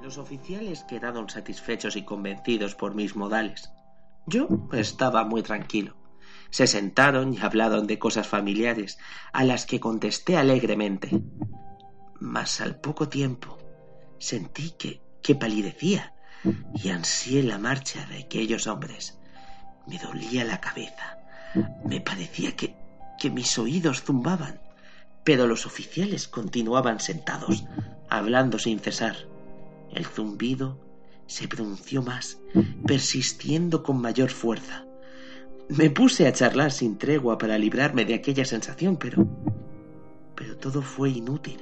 Los oficiales quedaron satisfechos y convencidos por mis modales. Yo estaba muy tranquilo. Se sentaron y hablaron de cosas familiares, a las que contesté alegremente. Mas al poco tiempo sentí que, que palidecía y ansié la marcha de aquellos hombres. Me dolía la cabeza. Me parecía que, que mis oídos zumbaban. Pero los oficiales continuaban sentados, hablando sin cesar. El zumbido se pronunció más, persistiendo con mayor fuerza. Me puse a charlar sin tregua para librarme de aquella sensación, pero. pero todo fue inútil.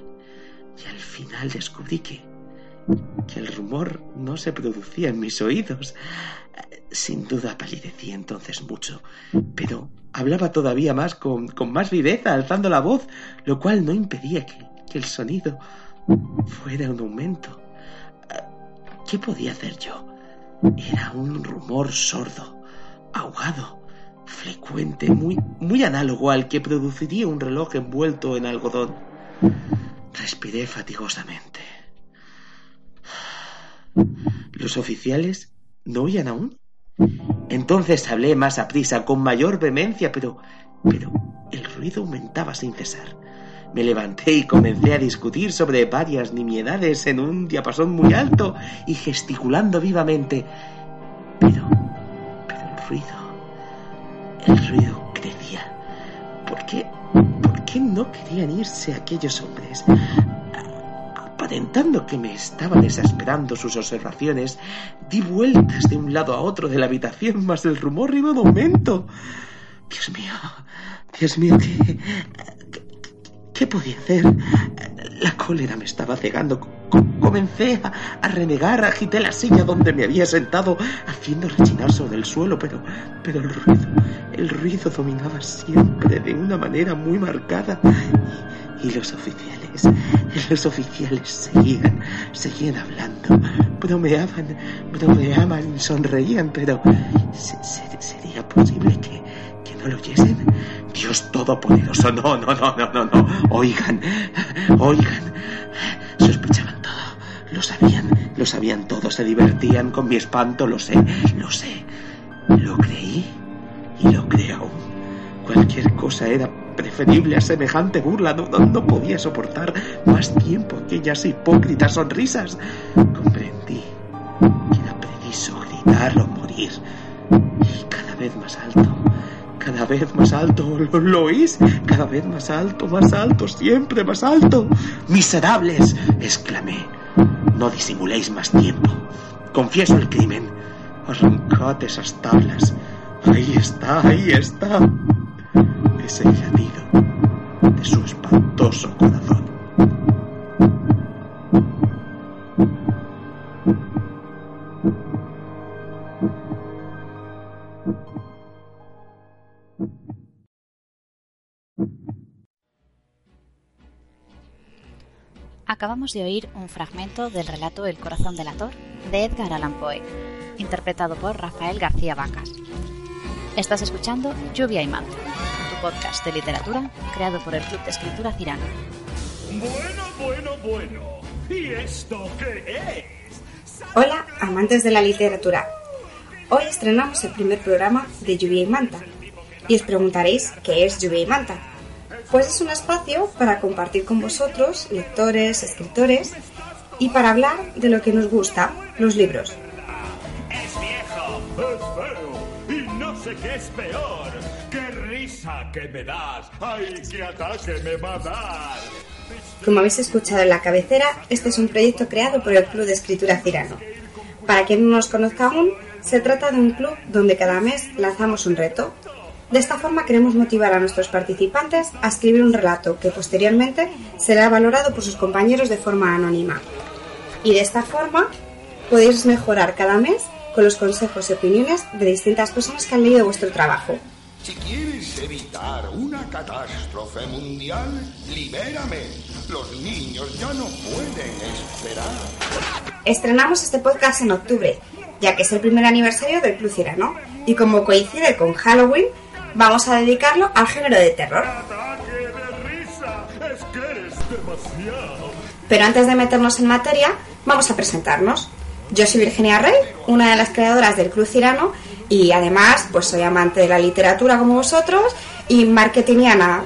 Y al final descubrí que. El rumor no se producía en mis oídos. Sin duda palidecí entonces mucho, pero hablaba todavía más con, con más viveza, alzando la voz, lo cual no impedía que, que el sonido fuera un aumento. ¿Qué podía hacer yo? Era un rumor sordo, ahogado, frecuente, muy, muy análogo al que produciría un reloj envuelto en algodón. Respiré fatigosamente. ¿Los oficiales no oían aún? Entonces hablé más a prisa, con mayor vehemencia, pero, pero el ruido aumentaba sin cesar. Me levanté y comencé a discutir sobre varias nimiedades en un diapasón muy alto y gesticulando vivamente. Pero, pero el ruido, el ruido crecía. ¿Por qué, por qué no querían irse aquellos hombres? Aparentando que me estaban exasperando sus observaciones, di vueltas de un lado a otro de la habitación, mas el rumor iba en aumento. Dios mío, Dios mío, ¿qué, ¿Qué podía hacer? La cólera me estaba cegando. comencé a, a, renegar, agité la silla donde me había sentado, haciendo rechinar sobre el suelo, pero, pero el ruido, el ruido dominaba siempre de una manera muy marcada. Y los oficiales, los oficiales seguían, seguían hablando, bromeaban, bromeaban, sonreían, pero ¿se, se, ¿sería posible que, que no lo oyesen? Dios Todopoderoso, no, no, no, no, no, no. Oigan, oigan. Sospechaban todo. Lo sabían, lo sabían todo. Se divertían con mi espanto, lo sé, lo sé. Lo creí y lo creo. Cualquier cosa era preferible a semejante burla. No, podía soportar más tiempo aquellas hipócritas sonrisas. Comprendí que era preciso gritar o morir. Y cada vez más alto cada vez más alto, ¿lo, ¿lo, oís? Cada vez más alto, más alto, siempre más alto. ¡Miserables! exclamé. No disimuléis más tiempo. Confieso el crimen. Arrancad esas tablas. Ahí está, ahí está. De su espantoso corazón. Acabamos de oír un fragmento del relato El corazón del ator de Edgar Allan Poe, interpretado por Rafael García Vacas. Estás escuchando Lluvia y Manta, tu podcast de literatura creado por el Club de Escritura Cirano. Bueno, bueno, bueno. ¿Y esto qué es? Hola, amantes de la literatura. Hoy estrenamos el primer programa de Lluvia y Manta. Y os preguntaréis qué es Lluvia y Manta. Pues es un espacio para compartir con vosotros, lectores, escritores, y para hablar de lo que nos gusta, los libros. Es viejo, es feo, y no sé qué es peor. ¡Qué risa que me das! ¡Ay, qué ataque me va a dar! Como habéis escuchado en la cabecera, este es un proyecto creado por el Club de Escritura Cirano. Para quien no nos conozca aún, se trata de un club donde cada mes lanzamos un reto. De esta forma queremos motivar a nuestros participantes a escribir un relato que posteriormente será valorado por sus compañeros de forma anónima. Y de esta forma podéis mejorar cada mes con los consejos y opiniones de distintas personas que han leído vuestro trabajo. Si quieres evitar una catástrofe mundial, libérame. Los niños ya no pueden esperar. Estrenamos este podcast en octubre, ya que es el primer aniversario del Club Cirano, y como coincide con Halloween, vamos a dedicarlo al género de terror. Pero antes de meternos en materia, vamos a presentarnos. Yo soy Virginia Rey, una de las creadoras del Club Cirano y además pues soy amante de la literatura como vosotros y marketingiana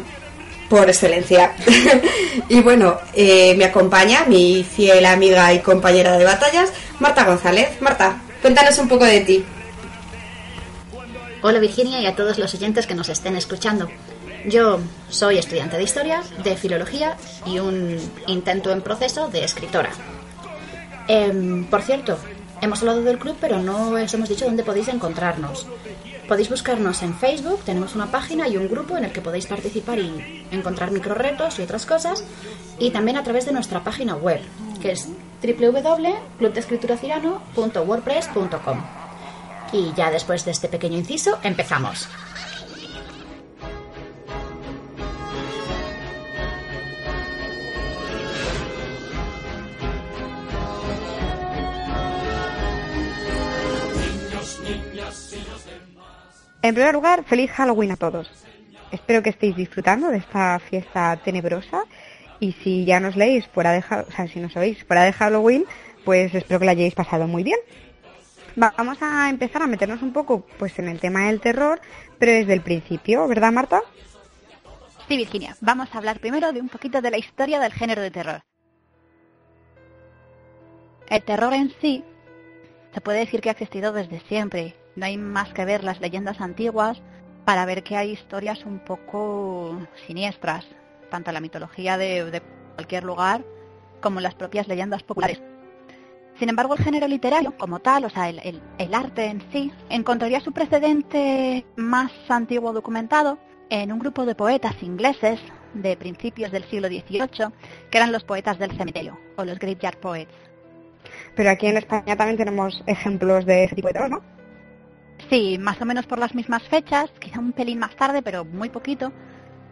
por excelencia. y bueno, eh, me acompaña mi fiel amiga y compañera de batallas, Marta González. Marta, cuéntanos un poco de ti. Hola Virginia y a todos los oyentes que nos estén escuchando. Yo soy estudiante de historia, de filología y un intento en proceso de escritora. Em, por cierto, hemos hablado del club, pero no os hemos dicho dónde podéis encontrarnos. Podéis buscarnos en Facebook, tenemos una página y un grupo en el que podéis participar y encontrar microretos y otras cosas, y también a través de nuestra página web, que es www.clubdeescrituracirano.wordpress.com. Y ya después de este pequeño inciso, empezamos. En primer lugar, feliz Halloween a todos. Espero que estéis disfrutando de esta fiesta tenebrosa y si ya nos leéis fuera de, o si nos oís fuera de Halloween, pues espero que la hayáis pasado muy bien. Vamos a empezar a meternos un poco pues en el tema del terror, pero desde el principio, ¿verdad, Marta? Sí, Virginia. Vamos a hablar primero de un poquito de la historia del género de terror. El terror en sí se puede decir que ha existido desde siempre. No hay más que ver las leyendas antiguas para ver que hay historias un poco siniestras, tanto la mitología de, cualquier lugar como las propias leyendas populares. Sin embargo, el género literario como tal, o sea, el, arte en sí, encontraría su precedente más antiguo documentado en un grupo de poetas ingleses de principios del siglo XVIII, que eran los poetas del cementerio, o los graveyard poets. Pero aquí en España también tenemos ejemplos de ese tipo de terror, ¿no? Sí, más o menos por las mismas fechas, quizá un pelín más tarde, pero muy poquito.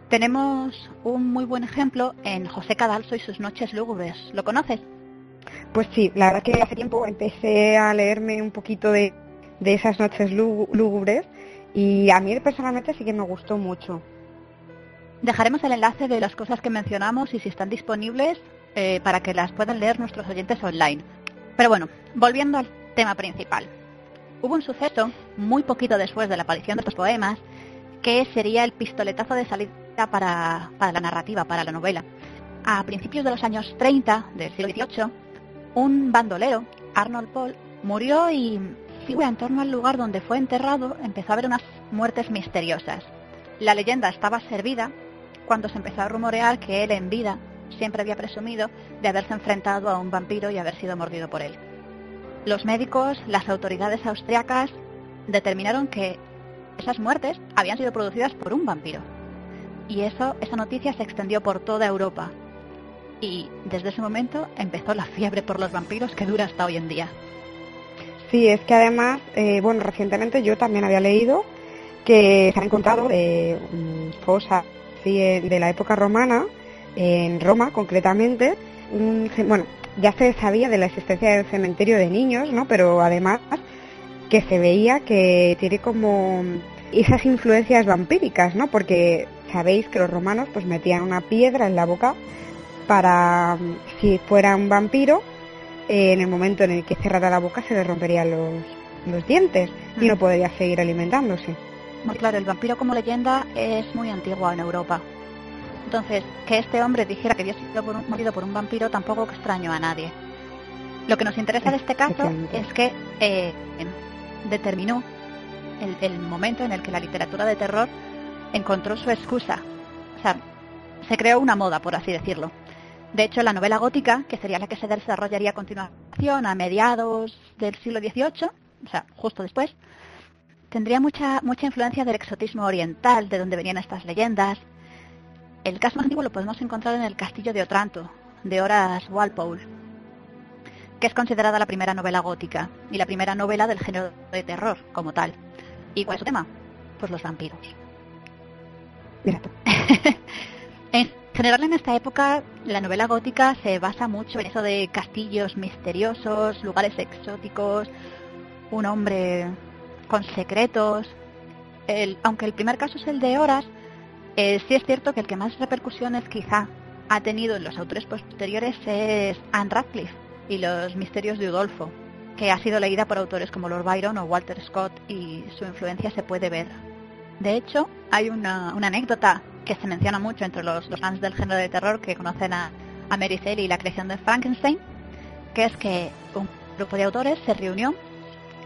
Tenemos un muy buen ejemplo en José Cadalso y sus Noches Lúgubres. ¿Lo conoces? Pues sí, la verdad que hace tiempo empecé a leerme un poquito de, de esas noches lú- lúgubres y a mí personalmente sí que me gustó mucho. Dejaremos el enlace de las cosas que mencionamos y si están disponibles eh, para que las puedan leer nuestros oyentes online. Pero bueno, volviendo al tema principal. Hubo un suceso muy poquito después de la aparición de estos poemas que sería el pistoletazo de salida para, la narrativa, para la novela. A principios de los años 30 del siglo XVIII, un bandolero, Arnold Paul, murió y en torno al lugar donde fue enterrado empezó a haber unas muertes misteriosas. La leyenda estaba servida cuando se empezó a rumorear que él en vida siempre había presumido de haberse enfrentado a un vampiro y haber sido mordido por él. Los médicos, las autoridades austriacas determinaron que esas muertes habían sido producidas por un vampiro. Y eso, esa noticia se extendió por toda Europa. Y desde ese momento empezó la fiebre por los vampiros que dura hasta hoy en día. Sí, es que además, eh, bueno, recientemente yo también había leído que se han encontrado eh, mm, fosas eh, de la época romana, en Roma concretamente, bueno, ya se sabía de la existencia del cementerio de niños, ¿no? Pero además que se veía que tiene como esas influencias vampíricas, ¿no? Porque sabéis que los romanos pues metían una piedra en la boca para mm, si fuera un vampiro eh, en el momento en el que cerrara la boca se le romperían los, los dientes y no podría seguir alimentándose. Muy claro, el vampiro como leyenda es muy antiguo en Europa. Entonces, que este hombre dijera que había sido por un, por un vampiro tampoco extraño a nadie. Lo que nos interesa de este caso es que eh, determinó el, el momento en el que la literatura de terror encontró su excusa. O sea, se creó una moda, por así decirlo. De hecho, la novela gótica, que sería la que se desarrollaría a continuación a mediados del siglo XVIII, o sea, justo después, tendría mucha, mucha influencia del exotismo oriental, de donde venían estas leyendas. El caso más antiguo lo podemos encontrar en el Castillo de Otranto, de Horace Walpole, que es considerada la primera novela gótica y la primera novela del género de terror como tal. ¿Y cuál es su tema? Pues los vampiros. En general en esta época la novela gótica se basa mucho en eso de castillos misteriosos, lugares exóticos, un hombre con secretos. El- aunque el primer caso es el de Horas, eh, sí es cierto que el que más repercusiones quizá ha tenido en los autores posteriores es Anne Radcliffe y los misterios de Udolfo, que ha sido leída por autores como Lord Byron o Walter Scott y su influencia se puede ver. De hecho, hay una, anécdota que se menciona mucho entre los, fans del género de terror que conocen a, Mary Shelley y la creación de Frankenstein, que es que un grupo de autores se reunió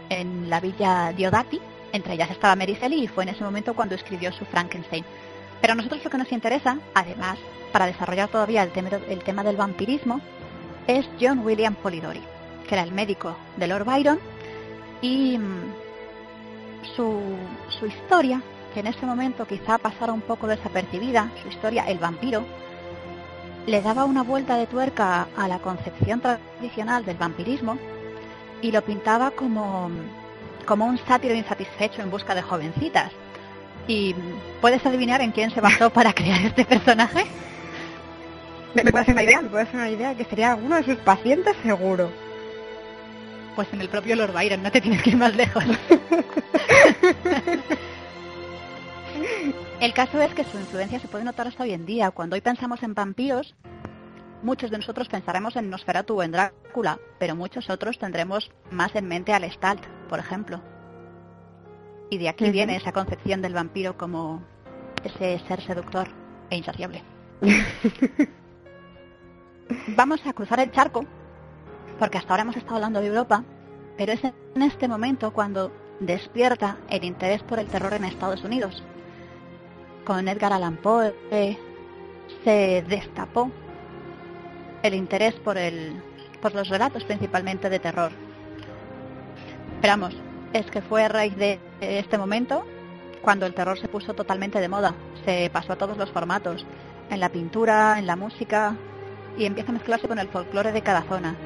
en la villa Diodati, entre ellas estaba Mary Shelley y fue en ese momento cuando escribió su Frankenstein. Pero a nosotros lo que nos interesa, además, para desarrollar todavía el tema, el tema del vampirismo, es John William Polidori, que era el médico de Lord Byron y mm, su, su historia, que en ese momento quizá pasara un poco desapercibida, su historia, el vampiro, le daba una vuelta de tuerca a la concepción tradicional del vampirismo y lo pintaba como, como un sátiro insatisfecho en busca de jovencitas. ¿Y puedes adivinar en quién se basó para crear este personaje? Me, puede hacer una idea, me puede hacer una idea que sería uno de sus pacientes seguro. Pues en el propio Lord Byron, no te tienes que ir más lejos. el caso es que su influencia se puede notar hasta hoy en día. Cuando hoy pensamos en vampiros, muchos de nosotros pensaremos en Nosferatu o en Drácula, pero muchos otros tendremos más en mente al Stalt, por ejemplo. Y de aquí viene esa concepción del vampiro como ese ser seductor e insaciable. Vamos a cruzar el charco, porque hasta ahora hemos estado hablando de Europa, pero es en este momento cuando despierta el interés por el terror en Estados Unidos. Con Edgar Allan Poe se destapó el interés por, el, por los relatos principalmente de terror. Esperamos, es que fue a raíz de este momento cuando el terror se puso totalmente de moda. Se pasó a todos los formatos, en la pintura, en la música, y empieza a mezclarse con el folclore de cada zona.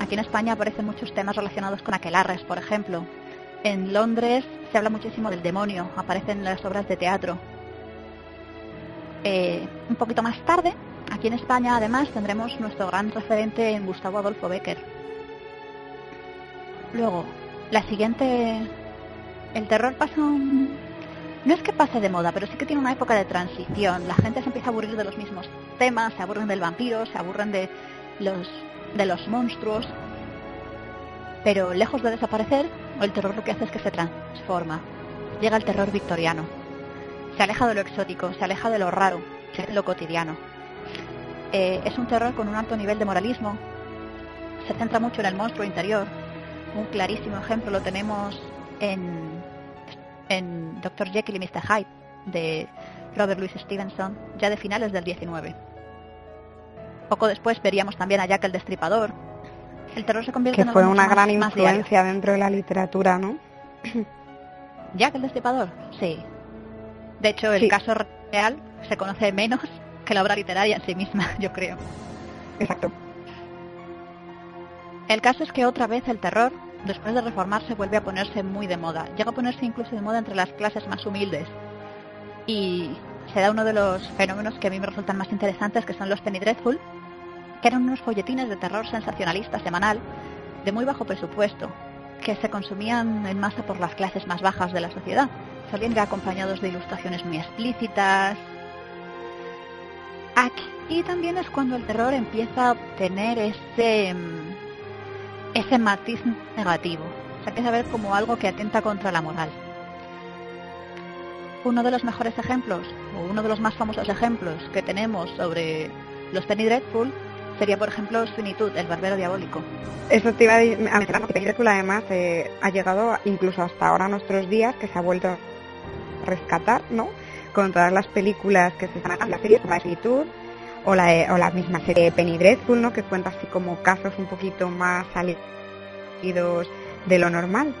Aquí en España aparecen muchos temas relacionados con aquelarres, por ejemplo. En Londres se habla muchísimo del demonio, aparecen las obras de teatro. Eh, un poquito más tarde Aquí en España, además, tendremos nuestro gran referente en Gustavo Adolfo Becker. Luego, la siguiente... El terror pasa un... No es que pase de moda, pero sí que tiene una época de transición. La gente se empieza a aburrir de los mismos temas, se aburren del vampiro, se aburren de los, de los monstruos. Pero lejos de desaparecer, el terror lo que hace es que se transforma. Llega el terror victoriano. Se aleja de lo exótico, se aleja de lo raro, de lo cotidiano. Eh, es un terror con un alto nivel de moralismo. Se centra mucho en el monstruo interior. Un clarísimo ejemplo lo tenemos en, en Dr. Jekyll y Mr. Hyde de Robert Louis Stevenson, ya de finales del 19. Poco después veríamos también a Jack el Destripador. El terror se convierte que fue una gran influencia dentro de la literatura, ¿no? Jack el Destripador, sí. De hecho, el caso real se conoce menos que la obra literaria en sí misma, yo creo. Exacto. El caso es que otra vez el terror, después de reformarse, vuelve a ponerse muy de moda. Llega a ponerse incluso de moda entre las clases más humildes. Y se da uno de los fenómenos que a mí me resultan más interesantes, que son los Penny Dreadful, que eran unos folletines de terror sensacionalista semanal, de muy bajo presupuesto, que se consumían en masa por las clases más bajas de la sociedad. Solían ir acompañados de ilustraciones muy explícitas, Aquí también es cuando el terror empieza a obtener ese, mm, ese matiz negativo. Se empieza a ver como algo que atenta contra la moral. Uno de los mejores ejemplos, o uno de los más famosos ejemplos que tenemos sobre los Penny Dreadful, sería por ejemplo Finitud, el barbero diabólico. Eso te iba a Dreadful además eh, ha llegado incluso hasta ahora a nuestros días, que se ha vuelto a rescatar, ¿no? con todas las películas que se están haciendo, la serie o la, o la misma serie Penny Dreadful, ¿no? que cuenta así como casos un poquito más salidos de lo normal.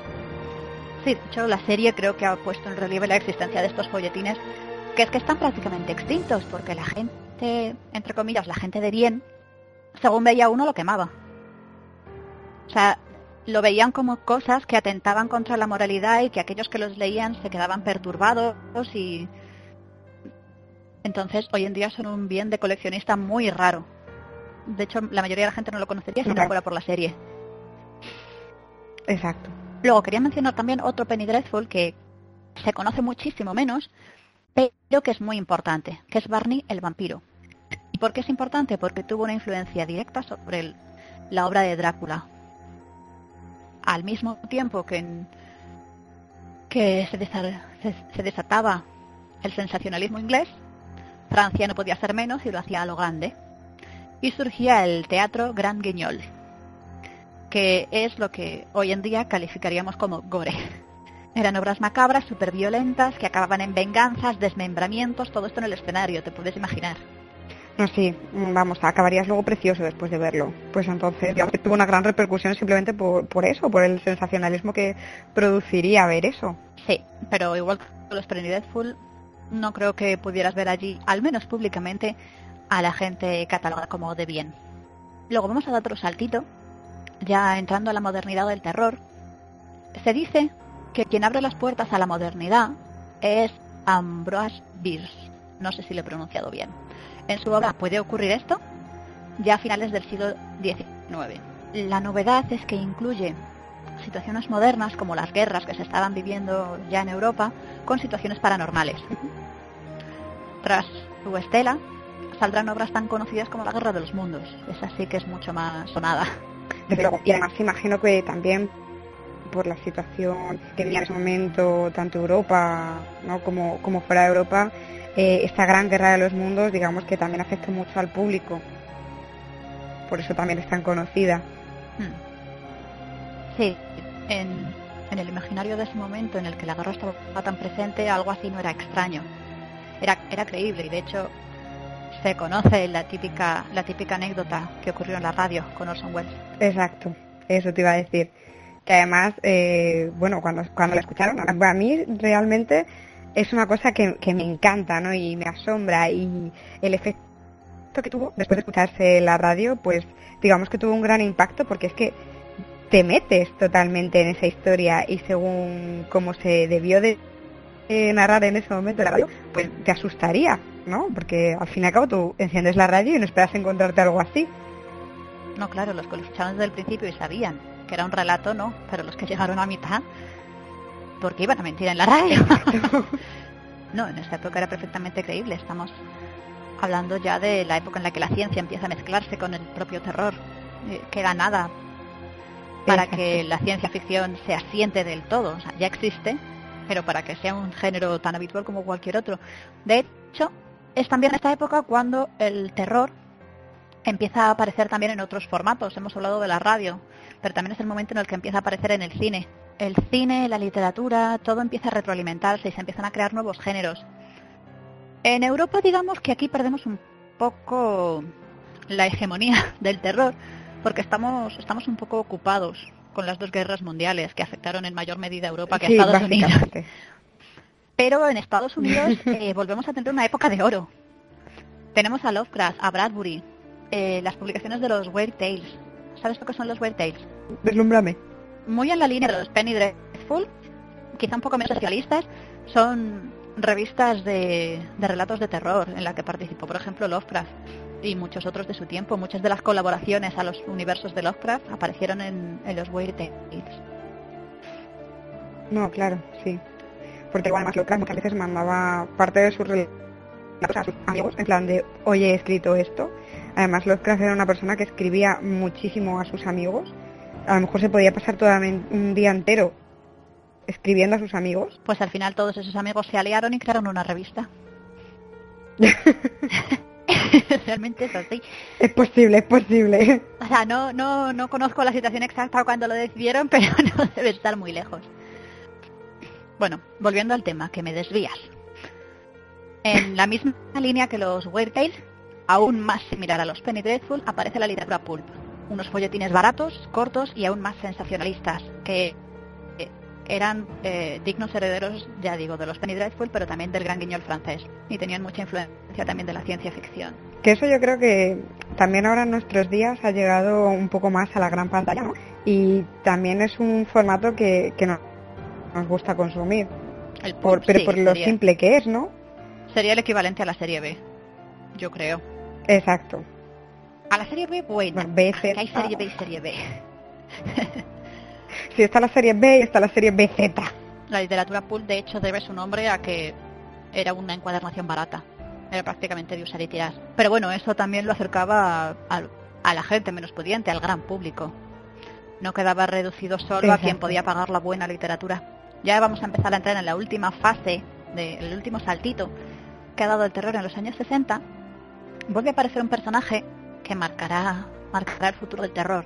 Sí, de hecho la serie creo que ha puesto en relieve la existencia de estos folletines, que es que están prácticamente extintos, porque la gente, entre comillas, la gente de bien, según veía uno, lo quemaba. O sea, lo veían como cosas que atentaban contra la moralidad y que aquellos que los leían se quedaban perturbados y entonces, hoy en día son un bien de coleccionista muy raro. De hecho, la mayoría de la gente no lo conocería si no fuera por la serie. Exacto. Luego, quería mencionar también otro Penny Dreadful que se conoce muchísimo menos, pero que es muy importante, que es Barney el vampiro. por qué es importante? Porque tuvo una influencia directa sobre el- la obra de Drácula. Al mismo tiempo que, en- que se, desa- se- se desataba el sensacionalismo inglés, Francia no podía ser menos y lo hacía a lo grande. Y surgía el teatro Grand Guignol, que es lo que hoy en día calificaríamos como gore. Eran obras macabras, súper violentas, que acababan en venganzas, desmembramientos, todo esto en el escenario, te puedes imaginar. No, sí, mm, vamos, acabarías luego precioso después de verlo. Pues entonces, digamos que tuvo una gran repercusión simplemente por, por eso, por el sensacionalismo que produciría ver eso. Sí, pero igual que los Penny Dreadful, no creo que pudieras ver allí, al menos públicamente, a la gente catalogada como de bien. Luego vamos a dar otro saltito, ya entrando a la modernidad del terror. Se dice que quien abre las puertas a la modernidad es Ambroise Bierce. No sé si lo he pronunciado bien. En su obra ¿Puede ocurrir esto? Ya a finales del siglo XIX. La novedad es que incluye situaciones modernas como las guerras que se estaban viviendo ya en Europa con situaciones paranormales. Tras su estela saldrán obras tan conocidas como La Guerra de los Mundos. Esa sí que es mucho más sonada. Desde luego. Y además imagino que también por la situación que vivía en ese momento tanto Europa ¿no? como, como fuera de Europa, eh, esta gran guerra de los mundos digamos que también afecta mucho al público. Por eso también es tan conocida. Hmm. Sí, en, en el imaginario de ese momento en el que la guerra estaba tan presente, algo así no era extraño. Era, era creíble y de hecho se conoce la típica, la típica anécdota que ocurrió en la radio con Orson Welles. Exacto, eso te iba a decir. Que además, eh, bueno, cuando, cuando la escucharon, a mí realmente es una cosa que, que me encanta, ¿no? Y me asombra y el efecto que tuvo después de escucharse la radio, pues digamos que tuvo un gran impacto porque es que te metes totalmente en esa historia y según cómo se debió de narrar en ese momento la radio, pues te asustaría, ¿no? Porque al fin y al cabo tú enciendes la radio y no esperas encontrarte algo así. No, claro, los que lo escucharon desde el principio y sabían que era un relato, no, pero los que llegaron a mitad, porque iban a mentir en la radio. no, en esa época era perfectamente creíble. Estamos hablando ya de la época en la que la ciencia empieza a mezclarse con el propio terror. Eh, queda nada para Exacto. que la ciencia ficción se asiente del todo. O sea, ya existe, pero para que sea un género tan habitual como cualquier otro. De hecho, es también esta época cuando el terror empieza a aparecer también en otros formatos. Hemos hablado de la radio, pero también es el momento en el que empieza a aparecer en el cine. El cine, la literatura, todo empieza a retroalimentarse y se empiezan a crear nuevos géneros. En Europa, digamos que aquí perdemos un poco la hegemonía del terror, porque estamos, estamos un poco ocupados con las dos guerras mundiales que afectaron en mayor medida a Europa que a Sí, Estados Unidos. Pero en Estados Unidos eh, volvemos a tener una época de oro. Tenemos a Lovecraft, a Bradbury, eh, las publicaciones de los Weird Tales. ¿Sabes lo que son los Weird Tales? Deslúmbrame. Muy en la línea de los Penny Dreadful, quizá un poco menos socialistas, son revistas de, de relatos de terror en la que participó, por ejemplo, Lovecraft y muchos otros de su tiempo. Muchas de las colaboraciones a los universos de Lovecraft aparecieron en, en los Weird Tales. No, claro, sí. Porque igual local muchas veces mandaba parte de sus relatos a sus amigos, en plan de, oye, he escrito esto. Además, Lovecraft era una persona que escribía muchísimo a sus amigos. A lo mejor se podía pasar todo un día entero escribiendo a sus amigos. Pues al final todos esos amigos se aliaron y crearon una revista. Realmente es así. Es posible, es posible. O sea, no, no, no conozco la situación exacta cuando lo decidieron, pero no debe estar muy lejos. Bueno, volviendo al tema, que me desvías. En la misma línea que los Weird Tales, aún más similar a los Penny Dreadful, aparece la literatura pulp. Unos folletines baratos, cortos y aún más sensacionalistas, que eran eh, dignos herederos, ya digo, de los Penny Dreadful, pero también del gran guiñol francés. Y tenían mucha influencia también de la ciencia ficción. Que eso yo creo que también ahora en nuestros días ha llegado un poco más a la gran pantalla, ¿no? Y también es un formato que, que nos, nos gusta consumir. El pulp, Por, pero sí, por lo sería- simple que es, ¿no? Sería el equivalente a la serie B, yo creo. Exacto. A la serie B. Bueno, B, C, hay serie B y serie B. Si está la serie B y está la serie BZ. La literatura pulp, de hecho, debe su nombre a que era una encuadernación barata. Era prácticamente de usar y tirar. Pero bueno, eso también lo acercaba a, a la gente menos pudiente, al gran público. No quedaba reducido solo a quien podía pagar la buena literatura. Ya vamos a empezar a entrar en la última fase, del último saltito que ha dado el terror en los años 60. Vuelve a aparecer un personaje que marcará, marcará el futuro del terror.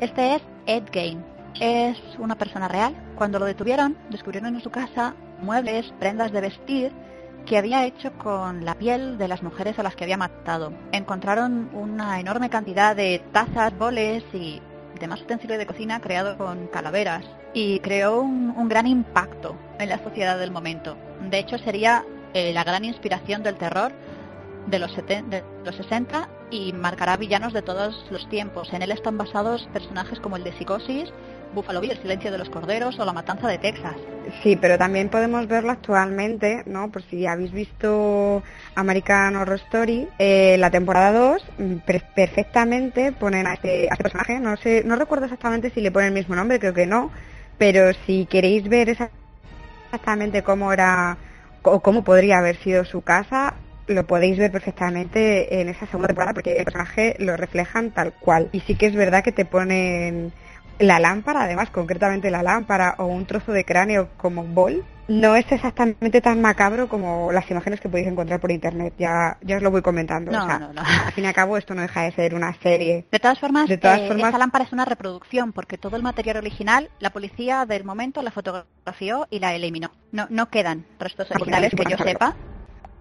Este es Ed Gein. Es una persona real. Cuando lo detuvieron, descubrieron en su casa muebles, prendas de vestir que había hecho con la piel de las mujeres a las que había matado. Encontraron una enorme cantidad de tazas, boles y demás utensilios de cocina creados con calaveras y creó un, gran impacto en la sociedad del momento. De hecho, sería eh, la gran inspiración del terror de los, de los 60 y marcará villanos de todos los tiempos. En él están basados personajes como el de Psicosis, Buffalo Bill, El silencio de los corderos o La matanza de Texas. Sí, pero también podemos verlo actualmente, ¿no? Por si habéis visto American Horror Story, eh, la temporada 2 mm, perfectamente ponen a este, a este, personaje, no sé, no recuerdo exactamente si le ponen el mismo nombre, creo que no, pero si queréis ver exactamente cómo era o cómo podría haber sido su casa, lo podéis ver perfectamente en esa segunda temporada porque el personaje lo reflejan tal cual. Y sí que es verdad que te ponen la lámpara, además, concretamente la lámpara o un trozo de cráneo como un bol, no es exactamente tan macabro como las imágenes que podéis encontrar por internet. Ya, ya os lo voy comentando. No, no, no. Al fin y al cabo, esto no deja de ser una serie. De todas formas, de todas eh, formas... esa lámpara es una reproducción, porque todo el material original, la policía del momento la fotografió y la eliminó. No, no quedan restos originales que yo sepa.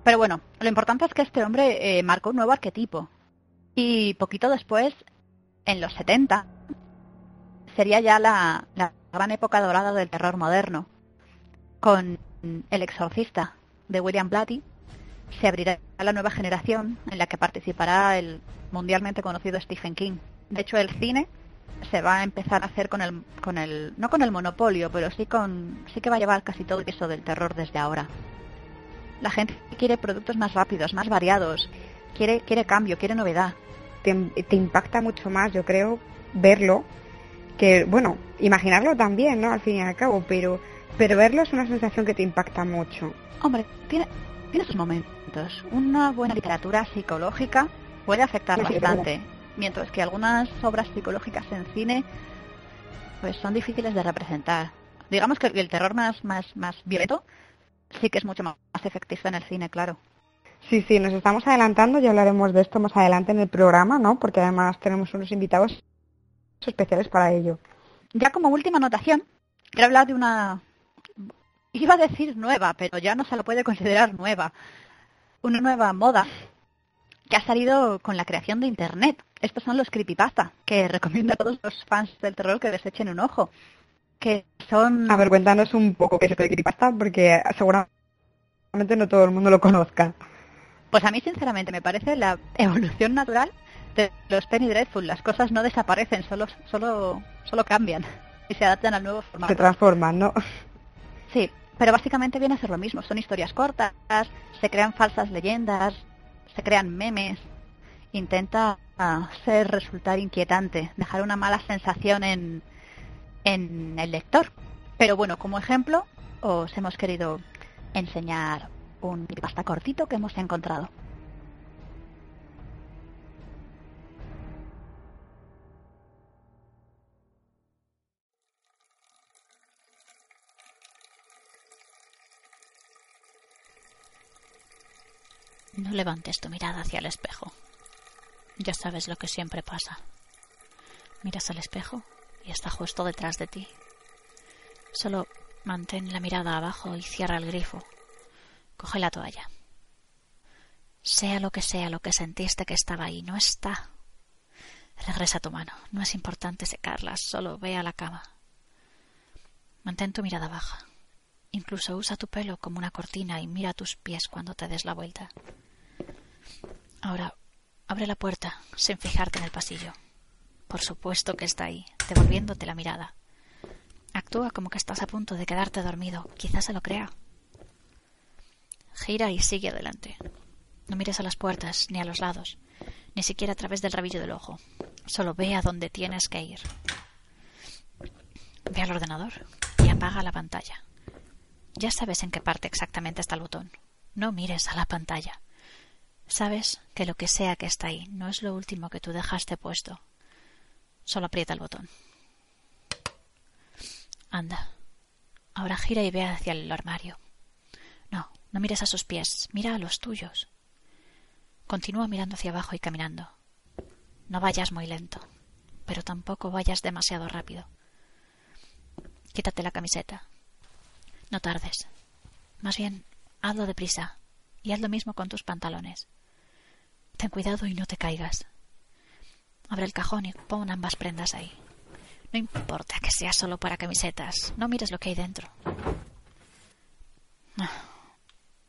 Pero bueno, lo importante es que este hombre eh, marcó un nuevo arquetipo. Y poquito después, en los 70, sería ya la, gran época dorada del terror moderno. Con El exorcista de William Blatty se abrirá la nueva generación en la que participará el mundialmente conocido Stephen King. De hecho, el cine se va a empezar a hacer con el, con el no con el monopolio, pero sí con sí que va a llevar casi todo eso del terror desde ahora. La gente quiere productos más rápidos, más variados, quiere quiere cambio, quiere novedad. Te, te impacta mucho más, yo creo, verlo que, bueno, imaginarlo también, ¿no? Al fin y al cabo, pero, pero verlo es una sensación que te impacta mucho. Hombre, tiene, tiene sus momentos. Una buena literatura psicológica puede afectar bastante, mientras que algunas obras psicológicas en cine pues son difíciles de representar. Digamos que el terror más, más, más violento sí que es mucho más efectivo en el cine, claro. Sí, sí, nos estamos adelantando, ya hablaremos de esto más adelante en el programa, ¿no? Porque además tenemos unos invitados especiales para ello. Ya como última anotación, quiero hablar de una... Iba a decir nueva, pero ya no se lo puede considerar nueva. Una nueva moda que ha salido con la creación de Internet. Estos son los creepypasta, que recomiendo a todos los fans del terror que les echen un ojo. Que son... A ver, cuéntanos un poco qué es el creepypasta, porque seguramente no todo el mundo lo conozca. Pues a mí, sinceramente, me parece la evolución natural de los Penny Dreadful. Las cosas no desaparecen, solo, solo, solo cambian y se adaptan al nuevo formato. Se transforman, ¿no? Sí, pero básicamente viene a ser lo mismo. Son historias cortas, se crean falsas leyendas, se crean memes. Intenta ser, resultar inquietante, dejar una mala sensación en, en el lector. Pero bueno, como ejemplo, os hemos querido enseñar un pasta cortito que hemos encontrado. No levantes tu mirada hacia el espejo. Ya sabes lo que siempre pasa. Miras al espejo está justo detrás de ti. Solo mantén la mirada abajo y cierra el grifo. Coge la toalla. Sea lo que sea lo que sentiste que estaba ahí, no está. Regresa tu mano. No es importante secarla, solo ve a la cama. Mantén tu mirada baja. Incluso usa tu pelo como una cortina y mira tus pies cuando te des la vuelta. Ahora, abre la puerta sin fijarte en el pasillo. Por supuesto que está ahí, devolviéndote la mirada. Actúa como que estás a punto de quedarte dormido. Quizás se lo crea. Gira y sigue adelante. No mires a las puertas ni a los lados, ni siquiera a través del rabillo del ojo. Solo ve a donde tienes que ir. Ve al ordenador y apaga la pantalla. Ya sabes en qué parte exactamente está el botón. No mires a la pantalla. Sabes que lo que sea que está ahí no es lo último que tú dejaste puesto. Solo aprieta el botón. Anda. Ahora gira y ve hacia el armario. No, no mires a sus pies, mira a los tuyos. Continúa mirando hacia abajo y caminando. No vayas muy lento, pero tampoco vayas demasiado rápido. Quítate la camiseta. No tardes. Más bien, hazlo deprisa y haz lo mismo con tus pantalones. Ten cuidado y no te caigas. Abre el cajón y pon ambas prendas ahí. No importa que sea solo para camisetas. No mires lo que hay dentro. Ah,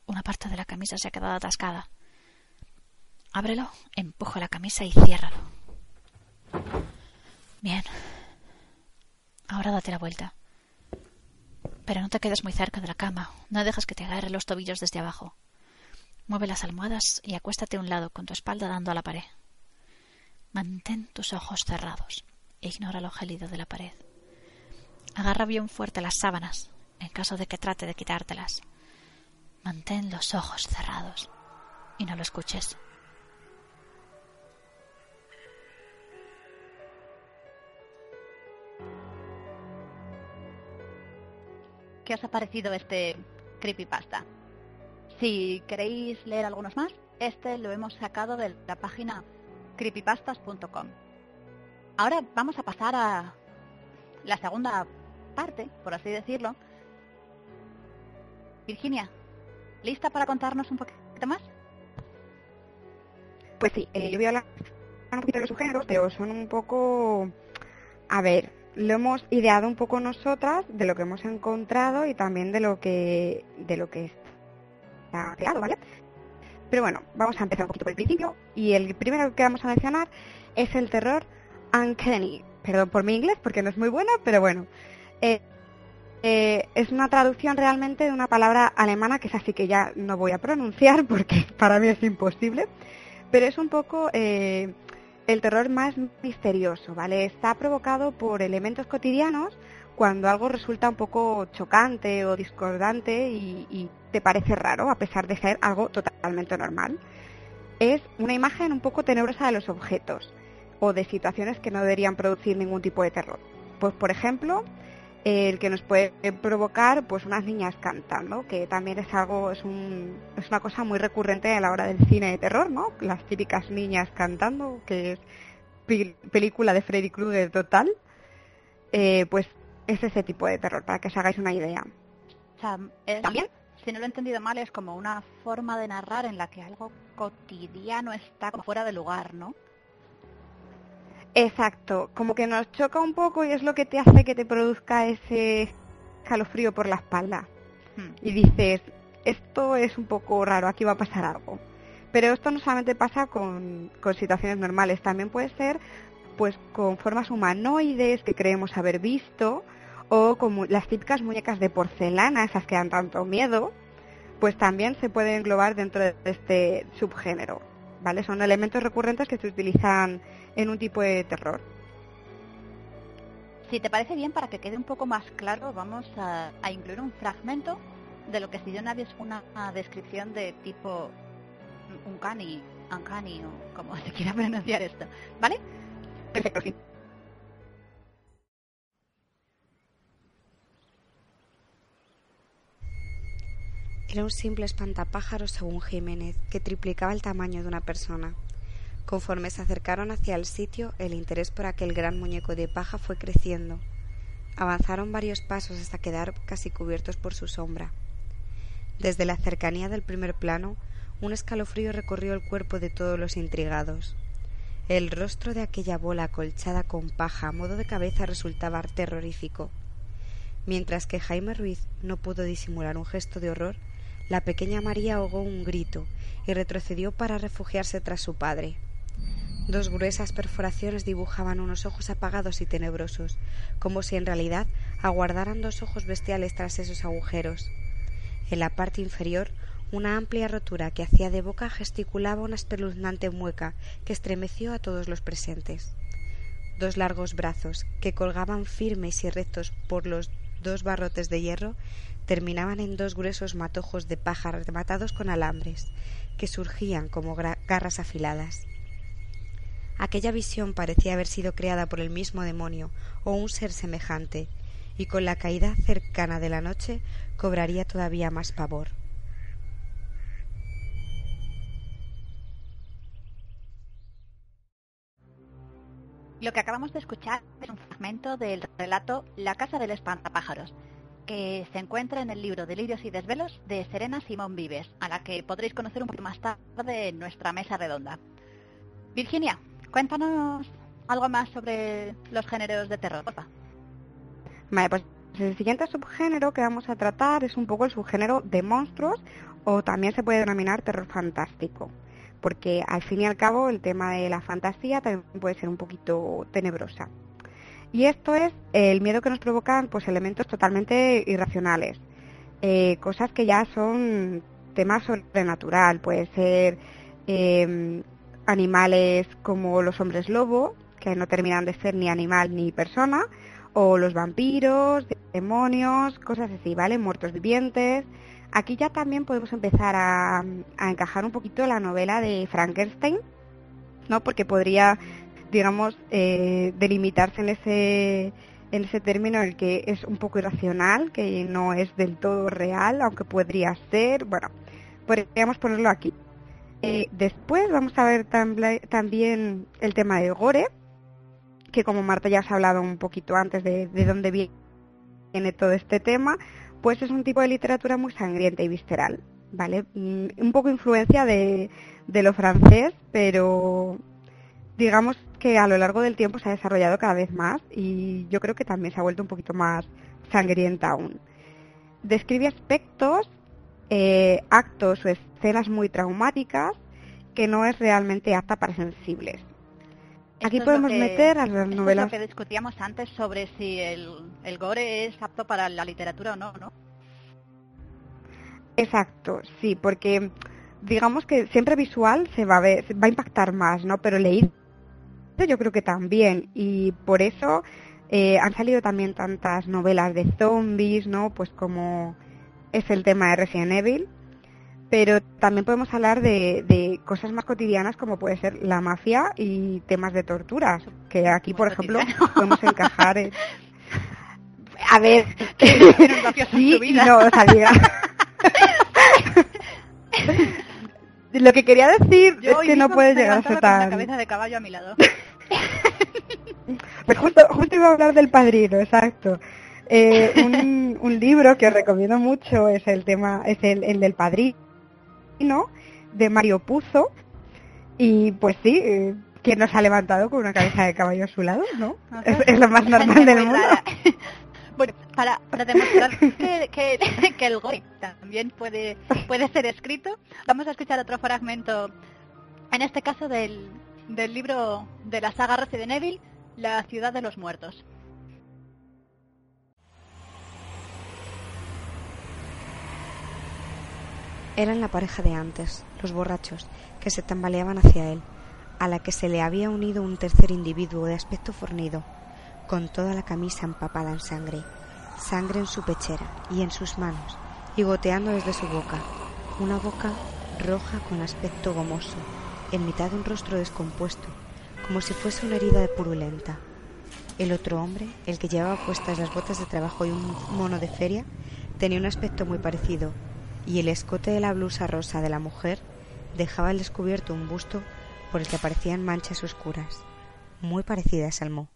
una parte de la camisa se ha quedado atascada. Ábrelo, empuja la camisa y ciérralo. Bien. Ahora date la vuelta. Pero no te quedes muy cerca de la cama. No dejes que te agarre los tobillos desde abajo. Mueve las almohadas y acuéstate a un lado con tu espalda dando a la pared. Mantén tus ojos cerrados e ignora lo gélido de la pared. Agarra bien fuerte las sábanas en caso de que trate de quitártelas. Mantén los ojos cerrados y no lo escuches. ¿Qué os ha parecido este creepypasta? Si queréis leer algunos más, este lo hemos sacado de la página creepypastas.com. Ahora vamos a pasar a la segunda parte, por así decirlo. Virginia, ¿lista para contarnos un poquito más? Pues sí, eh, yo voy a hablar un poquito de los subgéneros, pero son un poco... A ver, lo hemos ideado un poco nosotras de lo que hemos encontrado y también de lo que de lo que está creado, ¿vale? Pero bueno, vamos a empezar un poquito por el principio y el primero que vamos a mencionar es el terror uncanny. Perdón por mi inglés porque no es muy buena, pero bueno. Eh, eh, es una traducción realmente de una palabra alemana que es así que ya no voy a pronunciar porque para mí es imposible. Pero es un poco eh, el terror más misterioso, ¿vale? Está provocado por elementos cotidianos cuando algo resulta un poco chocante o discordante y, te parece raro, a pesar de ser algo totalmente normal. Es una imagen un poco tenebrosa de los objetos o de situaciones que no deberían producir ningún tipo de terror. Pues, por ejemplo, el que nos puede provocar pues unas niñas cantando, que también es algo, es, un, es una cosa muy recurrente a la hora del cine de terror, ¿no? Las típicas niñas cantando, que es película de Freddy Krueger total, eh, pues es ese tipo de terror, para que os hagáis una idea. Es, también, si no lo he entendido mal, es como una forma de narrar en la que algo cotidiano está como fuera de lugar, ¿no? Exacto, como que nos choca un poco y es lo que te hace que te produzca ese calofrío por la espalda. Hmm. Y dices, esto es un poco raro, aquí va a pasar algo. Pero esto no solamente pasa con, con situaciones normales, también puede ser pues con formas humanoides que creemos haber visto o como las típicas muñecas de porcelana, esas que dan tanto miedo, pues también se puede englobar dentro de este subgénero. ¿Vale? Son elementos recurrentes que se utilizan en un tipo de terror. Si te parece bien, para que quede un poco más claro, vamos a, a incluir un fragmento de lo que si yo nadie es una, una descripción de tipo uncanny, uncanny o como se quiera pronunciar esto, ¿vale? Perfecto, sí. Era un simple espantapájaros según Jiménez, que triplicaba el tamaño de una persona. Conforme se acercaron hacia el sitio, el interés por aquel gran muñeco de paja fue creciendo. Avanzaron varios pasos hasta quedar casi cubiertos por su sombra. Desde la cercanía del primer plano, un escalofrío recorrió el cuerpo de todos los intrigados. El rostro de aquella bola acolchada con paja a modo de cabeza resultaba terrorífico. Mientras que Jaime Ruiz no pudo disimular un gesto de horror, la pequeña María ahogó un grito y retrocedió para refugiarse tras su padre. Dos gruesas perforaciones dibujaban unos ojos apagados y tenebrosos, como si en realidad aguardaran dos ojos bestiales tras esos agujeros. En la parte inferior, una amplia rotura que hacía de boca gesticulaba una espeluznante mueca que estremeció a todos los presentes. Dos largos brazos, que colgaban firmes y rectos por los dos barrotes de hierro terminaban en dos gruesos matojos de paja rematados con alambres, que surgían como garras afiladas. Aquella visión parecía haber sido creada por el mismo demonio o un ser semejante, y con la caída cercana de la noche cobraría todavía más pavor. Lo que acabamos de escuchar es un fragmento del relato La casa del espantapájaros, se encuentra en el libro Delirios y Desvelos de Serena Simón Vives, a la que podréis conocer un poco más tarde en nuestra mesa redonda. Virginia, cuéntanos algo más sobre los géneros de terror, Vale, pues el siguiente subgénero que vamos a tratar es un poco el subgénero de monstruos o también se puede denominar terror fantástico porque al fin y al cabo el tema de la fantasía también puede ser un poquito tenebrosa. Y esto es el miedo que nos provocan pues elementos totalmente irracionales, eh, cosas que ya son temas sobrenatural, puede ser em, animales como los hombres lobo, que no terminan de ser ni animal ni persona, o los vampiros, demonios, cosas así, ¿vale? Muertos vivientes, Aquí ya también podemos empezar a, encajar un poquito la novela de Frankenstein, ¿no? Porque podría, digamos, eh, delimitarse en ese, en ese término en el que es un poco irracional, que no es del todo real, aunque podría ser, bueno, podríamos ponerlo aquí. Eh, después vamos a ver también el tema del gore, que como Marta ya os ha hablado un poquito antes de, de dónde viene todo este tema, pues es un tipo de literatura muy sangrienta y visceral, ¿vale? Mm, un poco influencia de, lo francés, pero digamos que a lo largo del tiempo se ha desarrollado cada vez más y yo creo que también se ha vuelto un poquito más sangrienta aún. Describe aspectos, eh, actos o escenas muy traumáticas que no es realmente apta para sensibles. Aquí podemos meter a las novelas. Es lo que discutíamos antes sobre si el, el gore es apto para la literatura o no, ¿no? Exacto, sí, porque digamos que siempre visual se va a ver, va a impactar más, ¿no? Pero leído yo creo que también. Y por eso eh, han salido también tantas novelas de zombies, ¿no? Pues como es el tema de Resident Evil, pero también podemos hablar de, cosas más cotidianas como puede ser la mafia y temas de torturas, que aquí, por ejemplo, podemos encajar en... A ver, sí no, o Lo que quería decir es que no puede llegar a ser tan... cabeza de caballo a mi lado. pues justo, justo iba a hablar del padrino, exacto. Eh, un, un, libro que os recomiendo mucho es el tema, es el, el del padrino de Mario Puzo. Y pues sí, eh, quien nos ha levantado con una cabeza de caballo a su lado, ¿no? Es, lo más normal del mundo. Bueno, para, demostrar que, que, el gore también puede, puede ser escrito, vamos a escuchar otro fragmento, en este caso del, del libro de la saga Resident Evil, La ciudad de los muertos. Eran la pareja de antes, los borrachos, que se tambaleaban hacia él, a la que se le había unido un tercer individuo de aspecto fornido, con toda la camisa empapada en sangre, sangre en su pechera y en sus manos, y goteando desde su boca, una boca roja con aspecto gomoso, en mitad de un rostro descompuesto, como si fuese una herida purulenta. El otro hombre, el que llevaba puestas las botas de trabajo y un mono de feria, tenía un aspecto muy parecido, y el escote de la blusa rosa de la mujer dejaba al descubierto un busto por el que aparecían manchas oscuras, muy parecidas al mo.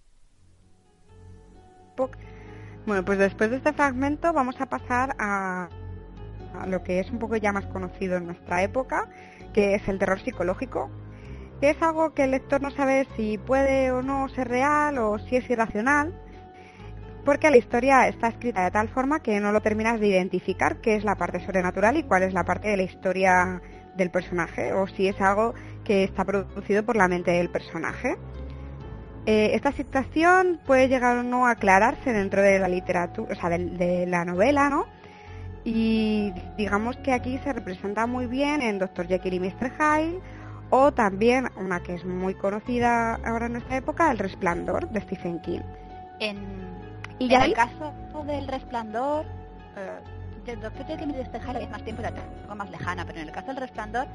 Bueno, pues después de este fragmento vamos a pasar a, a, lo que es un poco ya más conocido en nuestra época, que es el terror psicológico, que es algo que el lector no sabe si puede o no ser real o si es irracional, porque la historia está escrita de tal forma que no lo terminas de identificar qué es la parte sobrenatural y cuál es la parte de la historia del personaje, o si es algo que está producido por la mente del personaje. Eh, esta situación puede llegar o no a aclararse dentro de la literatura, o sea, de, la novela, ¿no? Y digamos que aquí se representa muy bien en Dr. Jekyll y Mr. Hyde, o también una que es muy conocida ahora en nuestra época, El Resplandor de Stephen King. En Y ya en el caso del resplandor, eh, Doctor que me despejar es más tiempo la tengo más lejana, pero en el caso del resplandor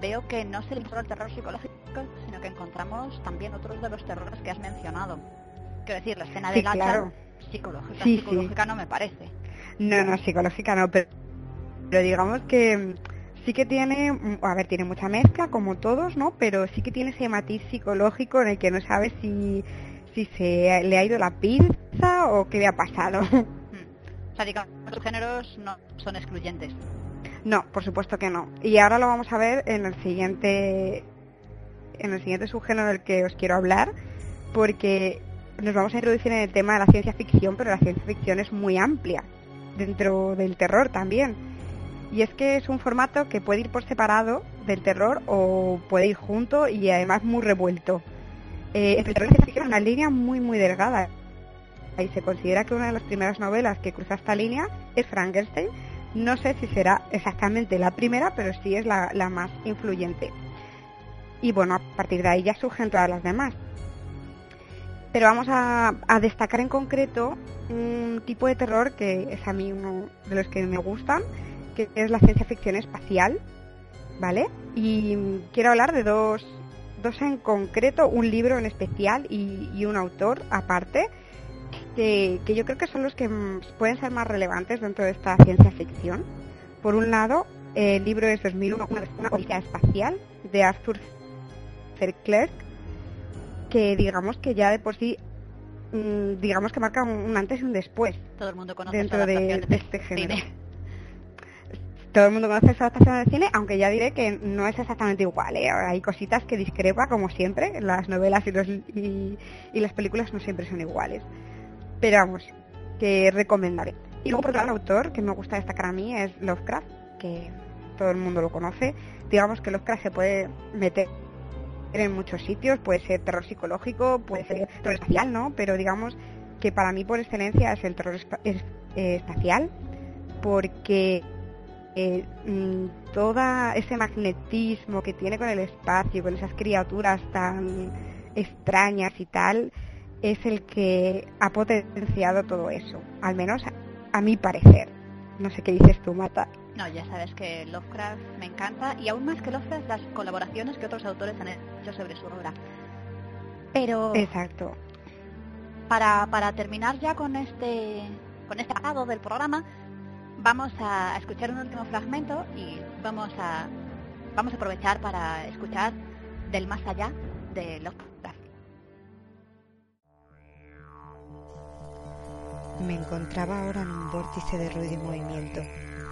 veo que no se limitó al terror psicológico, sino que encontramos también otros de los terrores que has mencionado. Quiero decir, la escena de la psicológica, psicológica no me parece. No, no, psicológica no, pero, pero digamos que sí que tiene, a ver, tiene mucha mezcla como todos, ¿no? Pero sí que tiene ese matiz psicológico en el que no sabes si, si se le ha ido la pinza o qué le ha pasado. los géneros no son excluyentes. No, por supuesto que no. Y ahora lo vamos a ver en el siguiente en el siguiente subgénero del que os quiero hablar, porque nos vamos a introducir en el tema de la ciencia ficción, pero la ciencia ficción es muy amplia dentro del terror también. Y es que es un formato que puede ir por separado del terror o puede ir junto y además muy revuelto. Eh, el terror y ficción es una línea muy muy delgada y se considera que una de las primeras novelas que cruza esta línea es Frankenstein. No sé si será exactamente la primera, pero sí es la, más influyente. Y bueno, a partir de ahí ya surgen todas las demás. Pero vamos a, destacar en concreto un tipo de terror que es a mí uno de los que me gustan, que es la ciencia ficción espacial, ¿vale? Y quiero hablar de dos, dos en concreto, un libro en especial y, y un autor aparte, que, yo creo que son los que pueden ser más relevantes dentro de esta ciencia ficción. Por un lado, el libro es 2001, una, una espacial, de Arthur C. Clarke, que digamos que ya de por sí, mm, digamos que marca un, antes y un después. Todo el mundo conoce dentro de, este género. Todo el mundo conoce esa adaptación de cine, aunque ya diré que no es exactamente igual. ¿eh? Hay cositas que discrepa, como siempre. Las novelas y, los, y las películas no siempre son iguales. Pero vamos, que recomendaré. Y luego por otro autor que me gusta destacar a mí es Lovecraft, que todo el mundo lo conoce. Digamos que Lovecraft se puede meter en muchos sitios, puede ser terror psicológico, puede ser terror espacial, ¿no? Pero digamos que para mí por excelencia es el terror eh, espacial, porque eh, mm, todo ese magnetismo que tiene con el espacio, con esas criaturas tan extrañas y tal, es el que ha potenciado todo eso, al menos a, mi parecer. No sé qué dices tú, Mata. No, ya sabes que Lovecraft me encanta y aún más que Lovecraft las colaboraciones que otros autores han hecho sobre su obra. Pero Exacto. Para, para terminar ya con este con este lado del programa, vamos a escuchar un último fragmento y vamos a vamos a aprovechar para escuchar del más allá de Lovecraft. Me encontraba ahora en un vórtice de ruido y movimiento,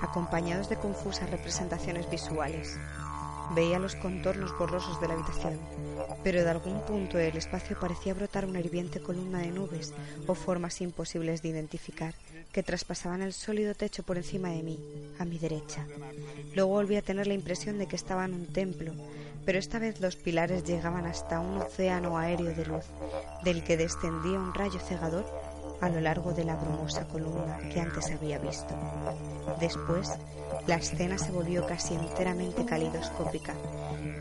acompañados de confusas representaciones visuales. Veía los contornos borrosos de la habitación, pero de algún punto del espacio parecía brotar una hirviente columna de nubes o formas imposibles de identificar que traspasaban el sólido techo por encima de mí, a mi derecha. Luego volví a tener la impresión de que estaba en un templo, pero esta vez los pilares llegaban hasta un océano aéreo de luz, del que descendía un rayo cegador a lo largo de la brumosa columna que antes había visto. Después, la escena se volvió casi enteramente calidoscópica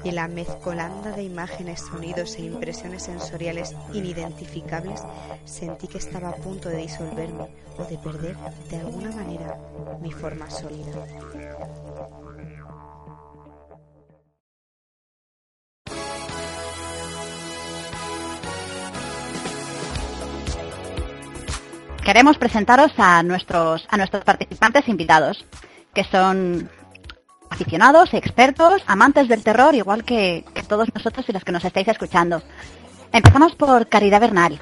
y la mezcolanda de imágenes, sonidos e impresiones sensoriales inidentificables sentí que estaba a punto de disolverme o de perder de alguna manera mi forma sólida. Queremos presentaros a nuestros, a nuestros participantes invitados, que son aficionados, expertos, amantes del terror, igual que, todos nosotros y los que nos estáis escuchando. Empezamos por Caridad Bernal.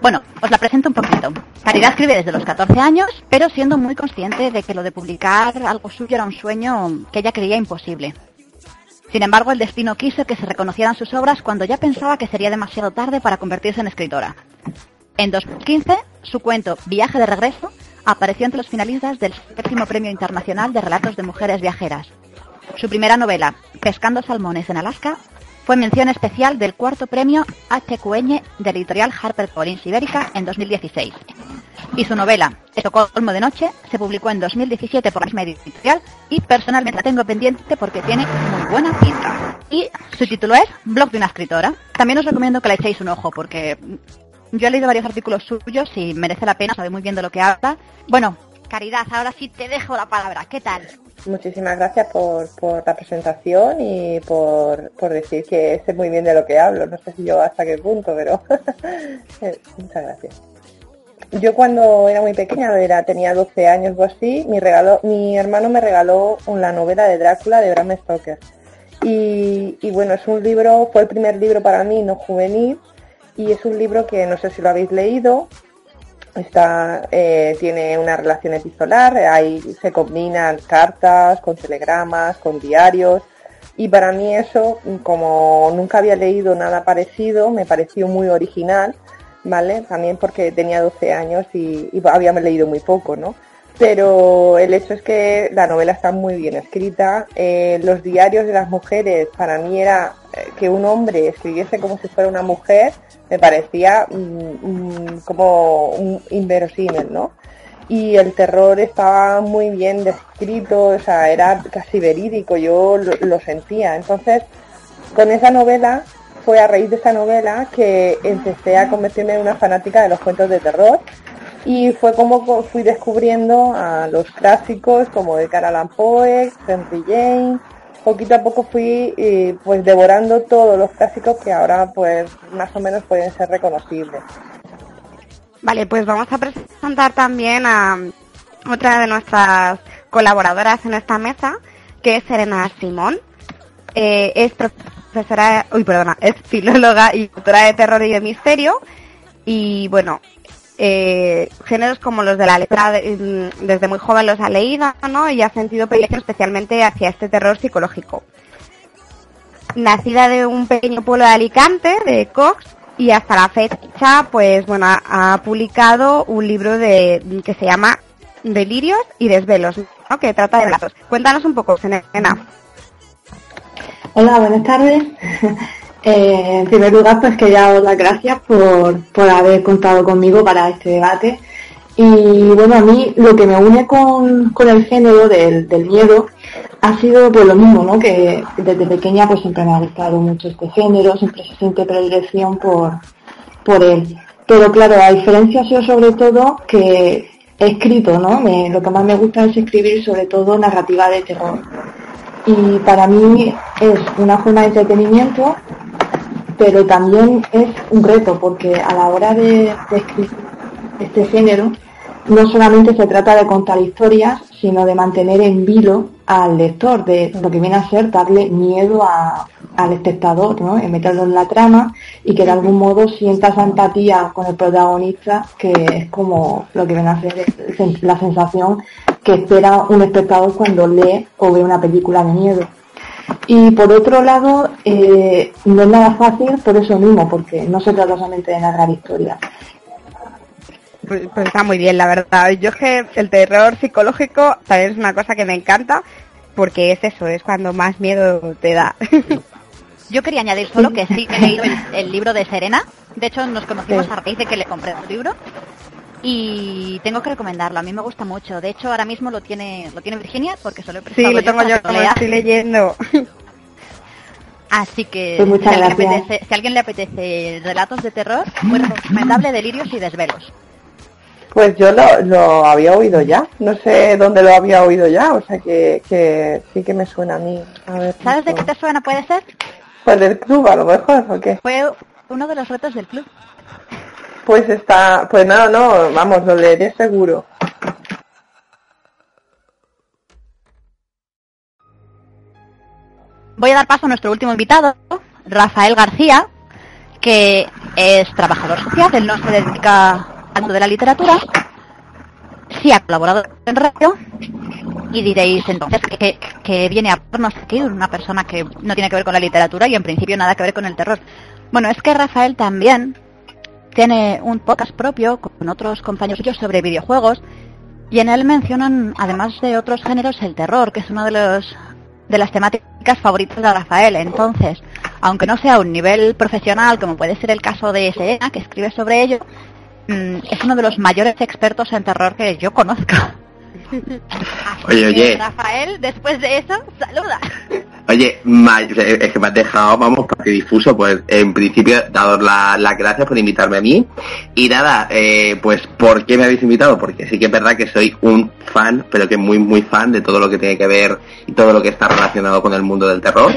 Bueno, os la presento un poquito. Caridad escribe desde los 14 años, pero siendo muy consciente de que lo de publicar algo suyo era un sueño que ella creía imposible. Sin embargo, el destino quiso que se reconocieran sus obras cuando ya pensaba que sería demasiado tarde para convertirse en escritora. En 2015, su cuento Viaje de regreso apareció entre los finalistas del séptimo Premio Internacional de Relatos de Mujeres Viajeras. Su primera novela, Pescando Salmones en Alaska, fue mención especial del cuarto premio HQN de editorial HarperCollins Ibérica en 2016. Y su novela, Estocolmo de Noche, se publicó en 2017 por la misma editorial y personalmente la tengo pendiente porque tiene muy buena pinta. Y su título es Blog de una escritora. También os recomiendo que le echéis un ojo porque Yo he leído varios artículos suyos y merece la pena, sabe muy bien de lo que habla. Bueno, Caridad, ahora sí te dejo la palabra. ¿Qué tal? Muchísimas gracias por, la presentación y por, por decir que sé muy bien de lo que hablo. No sé si yo hasta qué punto, pero muchas gracias. Yo cuando era muy pequeña, era, tenía 12 años o así, mi, regalo, mi hermano me regaló la novela de Drácula de Bram Stoker. Y, bueno, es un libro, fue el primer libro para mí no juvenil y es un libro que no sé si lo habéis leído, Está, eh, tiene una relación epistolar, ahí se combinan cartas con telegramas, con diarios y para mí eso, como nunca había leído nada parecido, me pareció muy original, ¿vale? También porque tenía 12 años y, y había leído muy poco, ¿no? Pero el hecho es que la novela está muy bien escrita. Eh, los diarios de las mujeres, para mí era eh, que un hombre escribiese como si fuera una mujer, me parecía mm, mm, como un inverosímil, ¿no? Y el terror estaba muy bien descrito, o sea, era casi verídico, yo lo sentía. Entonces, con esa novela, fue a raíz de esa novela que empecé a convertirme en una fanática de los cuentos de terror y fue como fui descubriendo a los clásicos como de Allan Poe, Henry James. Poquito a poco fui eh, pues devorando todos los clásicos que ahora pues más o menos pueden ser reconocibles. Vale, pues vamos a presentar también a otra de nuestras colaboradoras en esta mesa, que es Serena Simón. Eh, es profesora, uy, perdona, es filóloga y autora de terror y de misterio. Y bueno, eh, géneros como los de la letra mm, desde muy joven los ha leído, ¿no? Y ha sentido predilección especialmente hacia este terror psicológico. Nacida de un pequeño pueblo de Alicante, de Cox, y hasta la fecha, pues bueno, ha, publicado un libro de que se llama Delirios y Desvelos, ¿no? Que trata de relatos. Cuéntanos un poco, Senena. Hola, buenas tardes. Eh, en primer lugar, pues quería daros las gracias por, por haber contado conmigo para este debate. Y bueno, a mí lo que me une con, con el género del, del, miedo ha sido pues lo mismo, ¿no? Que desde pequeña pues siempre me ha gustado mucho este género, siempre se siente predilección por, por él. Pero claro, la diferencia ha sido sobre todo que he escrito, ¿no? Lo que más me gusta es escribir sobre todo narrativa de terror. Y para mí es una forma de entretenimiento pero también es un reto porque a la hora de, escribir este género no solamente se trata de contar historias, sino de mantener en vilo al lector, de lo que viene a ser darle miedo al espectador, ¿no? En meterlo en la trama y que de algún modo sienta esa empatía con el protagonista, que es como lo que viene a ser la sensación que espera un espectador cuando lee o ve una película de miedo. Y por otro lado, eh, no es nada fácil por eso mismo, porque no se trata solamente de narrar historias. Pues, pues, está muy bien, la verdad. Yo es que el terror psicológico también es una cosa que me encanta, porque es eso, es cuando más miedo te da. Yo quería añadir solo que sí he leído el, libro de Serena. De hecho, nos conocimos a raíz de que le compré el libro y tengo que recomendarlo. A mí me gusta mucho. De hecho, ahora mismo lo tiene lo tiene Virginia porque solo he prestado Sí, lo tengo yo, estoy leyendo. Así que pues si, alguien si, a alguien le apetece relatos de terror, muy recomendable Delirios y Desvelos. Pues yo lo, lo, había oído ya, no sé dónde lo había oído ya, o sea que, que sí que me suena a mí. ¿Sabes de qué te suena puede ser? Pues del club a lo mejor, ¿o qué? Fue uno de los retos del club. Pues está, pues no, no, vamos, lo leeré seguro. Voy a dar paso a nuestro último invitado, Rafael García, que es trabajador social, él no se dedica al mundo de la literatura, sí ha colaborado en radio, y diréis entonces que, que viene a vernos aquí una persona que no tiene que ver con la literatura y en principio nada que ver con el terror. Bueno, es que Rafael también tiene un podcast propio con otros compañeros suyos sobre videojuegos y en él mencionan, además de otros géneros, el terror, que es una de, los, de las temáticas favoritas de Rafael. Entonces, aunque no sea un nivel profesional, como puede ser el caso de Serena, que escribe sobre ello, mm, es uno de los mayores expertos en terror que yo conozco. oye, oye. Rafael, después de eso, saluda. Oye, es que me has dejado, vamos, porque difuso, pues en principio, dados la- las gracias por invitarme a mí. Y nada, eh, pues, ¿por qué me habéis invitado? Porque sí que es verdad que soy un fan, pero que muy, muy fan de todo lo que tiene que ver y todo lo que está relacionado con el mundo del terror.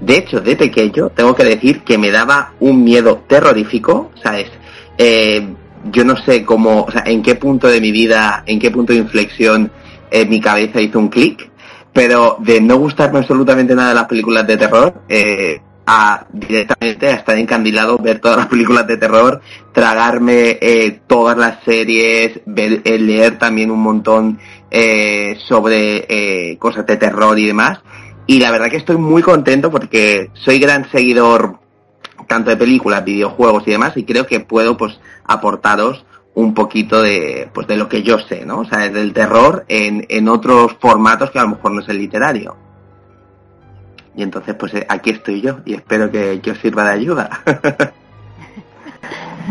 De hecho, de pequeño, tengo que decir que me daba un miedo terrorífico, ¿sabes? Eh, yo no sé cómo, o sea, en qué punto de mi vida, en qué punto de inflexión eh, mi cabeza hizo un clic, pero de no gustarme absolutamente nada de las películas de terror, eh, a directamente a estar encandilado, ver todas las películas de terror, tragarme eh, todas las series, leer también un montón sobre cosas de terror y demás. Y la verdad que estoy muy contento porque soy gran seguidor tanto de películas, videojuegos y demás, y creo que puedo pues aportaros un poquito de pues de lo que yo sé, ¿no? O sea, del terror en, en otros formatos que a lo mejor no es el literario. Y entonces pues eh, aquí estoy yo y espero que, que os sirva de ayuda.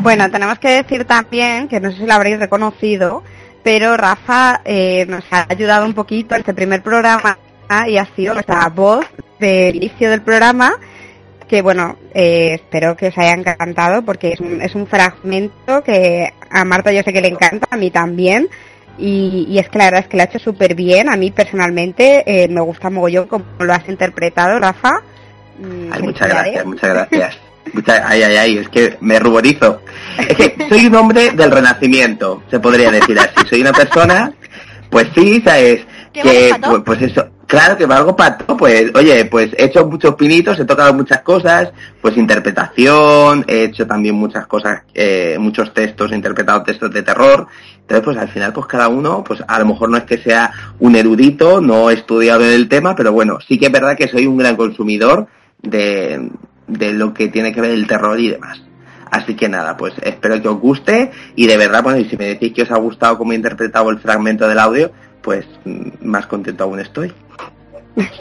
Bueno, tenemos que decir también, que no sé si lo habréis reconocido, pero Rafa eh, nos ha ayudado un poquito en este primer programa y ha sido nuestra voz del inicio del programa, que bueno, eh, espero que os haya encantado porque es un, es un fragmento que a Marta yo sé que le encanta, a mí también. Y, y es que la verdad es que lo ha hecho súper bien. A mí personalmente eh, me gusta mogollón como lo has interpretado, Rafa. Mm, Ay, muchas gracias, muchas gracias. Muchas- ay, ay, ay, es que me ruborizo. Es que soy un hombre del renacimiento, se podría decir así. Soy una persona, pues sí, ¿sabes? ¿Qué Que, pues, pues eso, claro que valgo pato, pues, oye, pues he hecho muchos pinitos, he tocado muchas cosas, pues interpretación, he hecho también muchas cosas, eh, muchos textos, he interpretado textos de terror. Entonces, pues al final, pues cada uno, pues a lo mejor no es que sea un erudito, no he estudiado el tema, pero bueno, sí que es verdad que soy un gran consumidor de, de lo que tiene que ver el terror y demás. Así que nada, pues espero que os guste y de verdad, bueno, si me decís que os ha gustado cómo he interpretado el fragmento del audio, pues más contento aún estoy.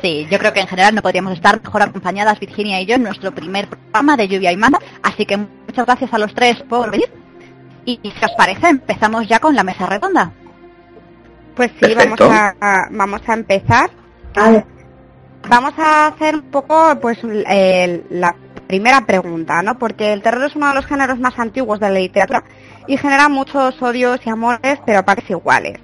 Sí, yo creo que en general no podríamos estar mejor acompañadas Virginia y yo en nuestro primer programa de Lluvia y Manda, así que muchas gracias a los tres por venir. Y si os parece, empezamos ya con la mesa redonda. Pues sí, vamos a, a- vamos a empezar. Vamos a hacer un poco, pues, el- la primera pregunta, ¿no? Porque el terror es uno de los géneros más antiguos de la literatura y genera muchos odios y amores, pero a partes iguales.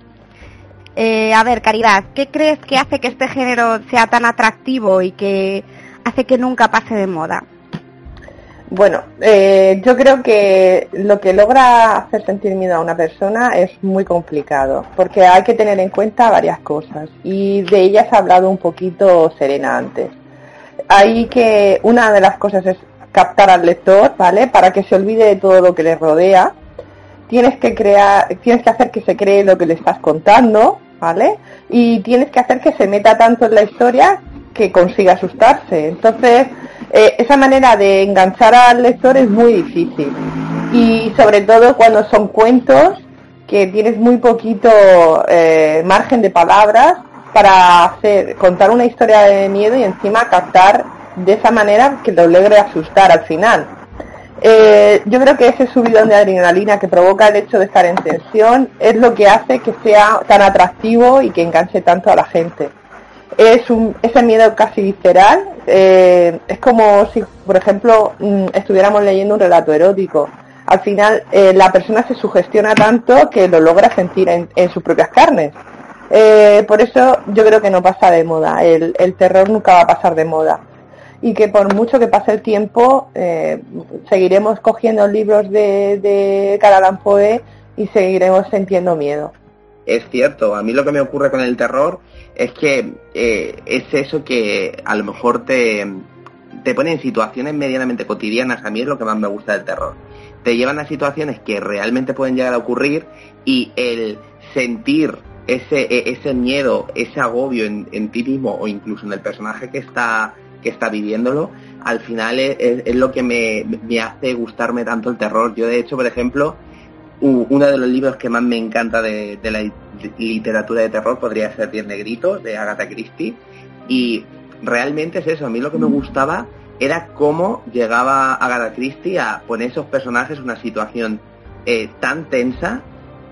Eh, a ver, Caridad, ¿qué crees que hace que este género sea tan atractivo y que hace que nunca pase de moda? Bueno, eh, yo creo que lo que logra hacer sentir miedo a una persona es muy complicado, porque hay que tener en cuenta varias cosas, y de ellas ha hablado un poquito Serena antes. Hay que, una de las cosas es captar al lector, ¿vale? Para que se olvide de todo lo que le rodea. Tienes que crear, tienes que hacer que se cree lo que le estás contando, ¿vale? Y tienes que hacer que se meta tanto en la historia que consiga asustarse. Entonces, eh, esa manera de enganchar al lector es muy difícil. Y sobre todo cuando son cuentos que tienes muy poquito eh, margen de palabras para hacer, contar una historia de miedo y encima captar de esa manera que lo logre asustar al final. Eh, yo creo que ese subidón de adrenalina que provoca el hecho de estar en tensión es lo que hace que sea tan atractivo y que enganche tanto a la gente. Es un, ese miedo casi visceral, eh, es como si, por ejemplo, mm, estuviéramos leyendo un relato erótico. Al final, eh, la persona se sugestiona tanto que lo logra sentir en, en sus propias carnes. Eh, por eso yo creo que no pasa de moda, el, el terror nunca va a pasar de moda y que por mucho que pase el tiempo eh, seguiremos cogiendo libros de, de Carl Poe y seguiremos sintiendo miedo. Es cierto, a mí lo que me ocurre con el terror es que eh, es eso que a lo mejor te, te pone en situaciones medianamente cotidianas, a mí es lo que más me gusta del terror. Te llevan a situaciones que realmente pueden llegar a ocurrir y el sentir ese, e- ese miedo, ese agobio en ti mismo o incluso en el personaje que está, que está viviéndolo, al final es, es- es lo que me, me hace gustarme tanto el terror. Yo de hecho, por ejemplo, uno de los libros que más me encanta de, de la li- literatura de terror podría ser Diez Negritos de Agatha Christie y realmente es eso, a mí lo que me gustaba era cómo llegaba Agatha Christie a poner esos personajes en una situación eh, tan tensa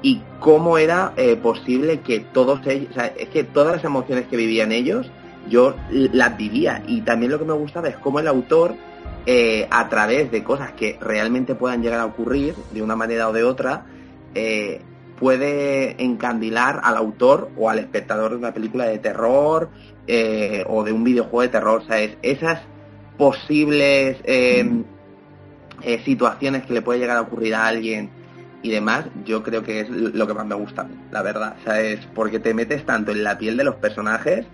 y cómo era eh, posible que todos ellos, o sea, es que todas las emociones que vivían ellos yo las vivía y también lo que me gustaba es cómo el autor eh, a través de cosas que realmente puedan llegar a ocurrir de una manera o de otra eh, puede encandilar al autor o al espectador de una película de terror eh, o de un videojuego de terror. O sea, es esas posibles em, eh, situaciones que le puede llegar a ocurrir a alguien y demás, yo creo que es lo que más me gusta, la verdad. O sea, es porque te metes tanto en la piel de los personajes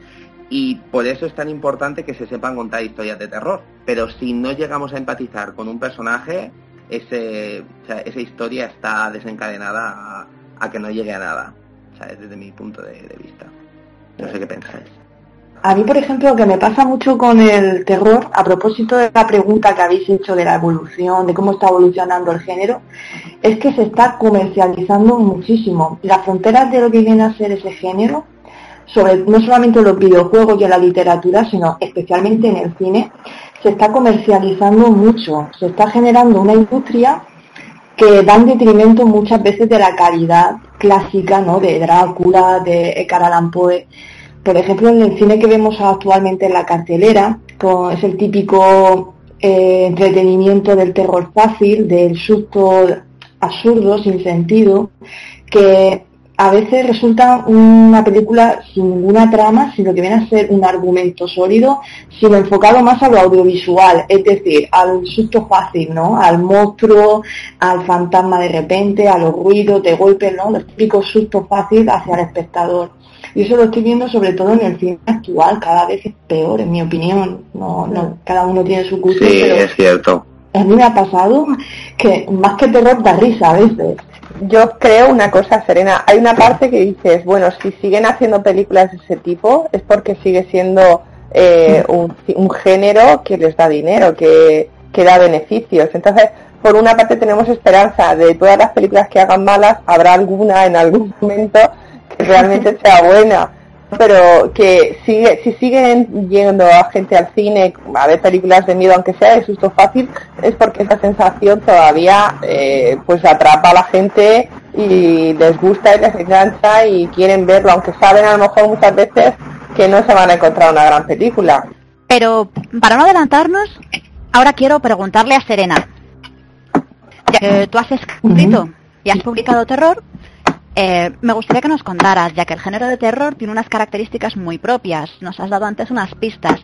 y por eso es tan importante que se sepan contar historias de terror. Pero si no llegamos a empatizar con un personaje, ese, esa historia está desencadenada a, que no llegue a nada, desde mi punto de, vista. No sé qué pensáis. A mí, por ejemplo, lo que me pasa mucho con el terror, a propósito de la pregunta que habéis hecho de la evolución, de cómo está evolucionando el género, es que se está comercializando muchísimo. Las fronteras de lo que viene a ser ese género, sobre no solamente los videojuegos y en la literatura, sino especialmente en el cine, se está comercializando mucho. Se está generando una industria que va en detrimento muchas veces de la calidad clásica, ¿no? De Drácula, de Edgar Allan por ejemplo, en el cine que vemos actualmente en la cartelera, es el típico eh, entretenimiento del terror fácil, del susto absurdo, sin sentido, que a veces resulta una película sin ninguna trama, sino que viene a ser un argumento sólido, sino enfocado más a lo audiovisual, es decir, al susto fácil, ¿no? Al monstruo, al fantasma de repente, a los ruidos de golpe, ¿no? Los típicos sustos fáciles hacia el espectador. Y eso lo estoy viendo sobre todo en el cine actual, cada vez es peor, en mi opinión. No, no, cada uno tiene su gusto. Sí, es cierto. A mí me ha pasado que más que terror da risa a veces. Yo creo una cosa, Serena. Hay una parte que dices, bueno, si siguen haciendo películas de ese tipo es porque sigue siendo eh, un, un, género que les da dinero, que, que da beneficios. Entonces, por una parte tenemos esperanza de todas las películas que hagan malas, habrá alguna en algún momento realmente sea buena pero que sigue si siguen yendo a gente al cine a ver películas de miedo aunque sea de susto fácil es porque esa sensación todavía eh, pues atrapa a la gente y les gusta y les engancha y quieren verlo aunque saben a lo mejor muchas veces que no se van a encontrar una gran película. Pero para no adelantarnos ahora quiero preguntarle a Serena. Ya que tú has escrito y has publicado terror eh, me gustaría que nos contaras, ya que el género de terror tiene unas características muy propias. Nos has dado antes unas pistas,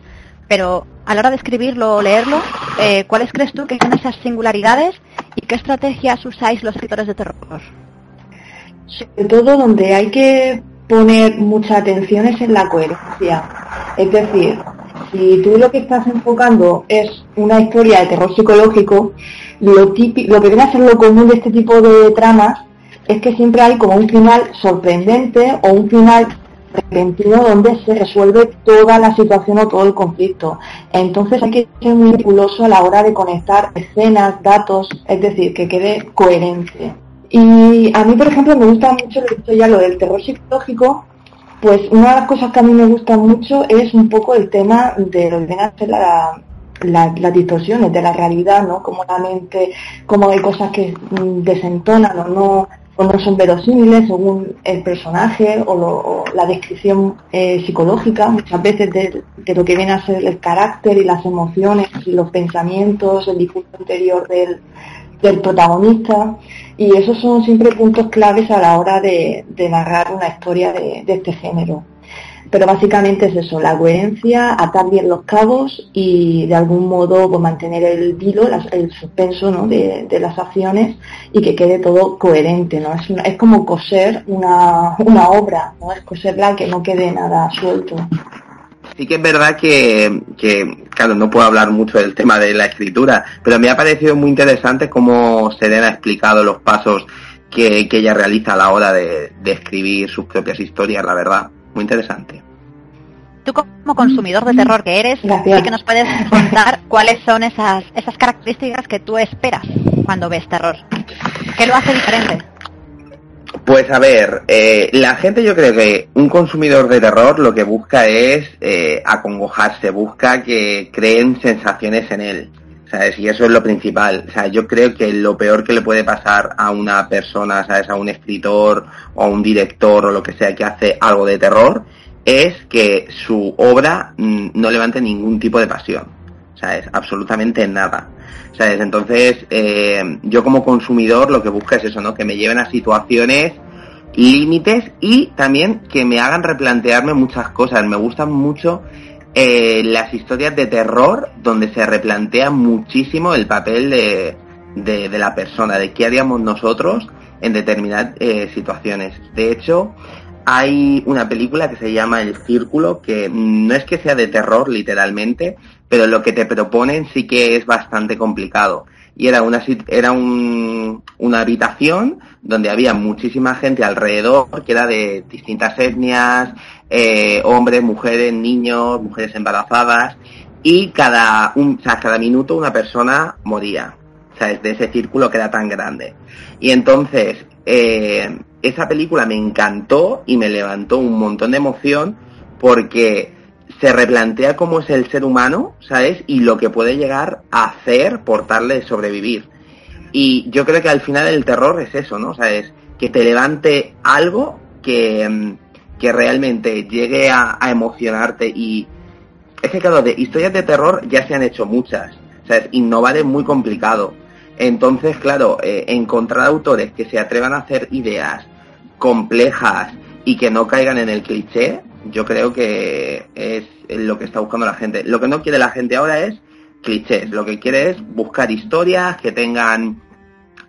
pero a la hora de escribirlo o leerlo, eh, ¿cuáles crees tú que son esas singularidades y qué estrategias usáis los escritores de terror? Sobre todo donde hay que poner mucha atención es en la coherencia. Es decir, si tú lo que estás enfocando es una historia de terror psicológico, lo, típico, lo que viene a ser lo común de este tipo de tramas es que siempre hay como un final sorprendente o un final repentino donde se resuelve toda la situación o todo el conflicto. Entonces hay que ser muy meticuloso a la hora de conectar escenas, datos, es decir, que quede coherente. Y a mí, por ejemplo, me gusta mucho, lo ya lo del terror psicológico, pues una de las cosas que a mí me gusta mucho es un poco el tema de lo que viene a ser la, las distorsiones de la realidad, ¿no? Como la mente, como hay cosas que mm, desentonan o no o no son verosímiles según el personaje o, la descripción eh, psicológica, muchas veces de, lo que viene a ser el carácter y las emociones y los pensamientos, el discurso interior del, protagonista. Y esos son siempre puntos claves a la hora de, narrar una historia de este género pero básicamente es eso, la coherencia, atar bien los cabos y de algún modo pues, mantener el hilo, el suspenso ¿no? de, las acciones y que quede todo coherente, ¿no? Es, como coser una, una obra, ¿no? Es coserla que no quede nada suelto. Sí que es verdad que, claro, no puedo hablar mucho del tema de la escritura, pero me ha parecido muy interesante cómo Serena ha explicado los pasos que, que ella realiza a la hora de escribir sus propias historias, la verdad. Muy interesante tú como consumidor de terror que eres, sí que nos puedes contar cuáles son esas, esas características que tú esperas cuando ves terror. ¿Qué lo hace diferente? Pues a ver, eh, la gente yo creo que un consumidor de terror lo que busca es eh, acongojarse, busca que creen sensaciones en él. ¿Sabes? Y eso es lo principal. O sea, yo creo que lo peor que le puede pasar a una persona, ¿sabes? A un escritor o a un director o lo que sea que hace algo de terror es que su obra mm, no levante ningún tipo de pasión. ¿Sabes? Absolutamente nada. ¿Sabes? Entonces, eh, yo como consumidor lo que busco es eso, ¿no? Que me lleven a situaciones límites y también que me hagan replantearme muchas cosas. Me gustan mucho eh, las historias de terror donde se replantea muchísimo el papel de, de, la persona, de qué haríamos nosotros en determinadas eh, situaciones. De hecho, hay una película que se llama El Círculo, que no es que sea de terror literalmente, pero lo que te proponen sí que es bastante complicado. Y era una, era un, una habitación donde había muchísima gente alrededor, que era de distintas etnias, eh, hombres, mujeres, niños, mujeres embarazadas, y cada, un, cada minuto una persona moría. O sea, de ese círculo que era tan grande. Y entonces, eh, esa película me encantó y me levantó un montón de emoción porque se replantea cómo es el ser humano, ¿sabes? Y lo que puede llegar a hacer por darle sobrevivir. Y yo creo que al final el terror es eso, ¿no? ¿Sabes? Que te levante algo que, mm, que realmente llegue a, emocionarte y... Es que claro, de historias de terror ya se han hecho muchas. ¿Sabes? Innovar es muy complicado. Entonces, claro, eh, encontrar autores que se atrevan a hacer ideas complejas y que no caigan en el cliché, yo creo que es lo que está buscando la gente. Lo que no quiere la gente ahora es clichés, lo que quiere es buscar historias que tengan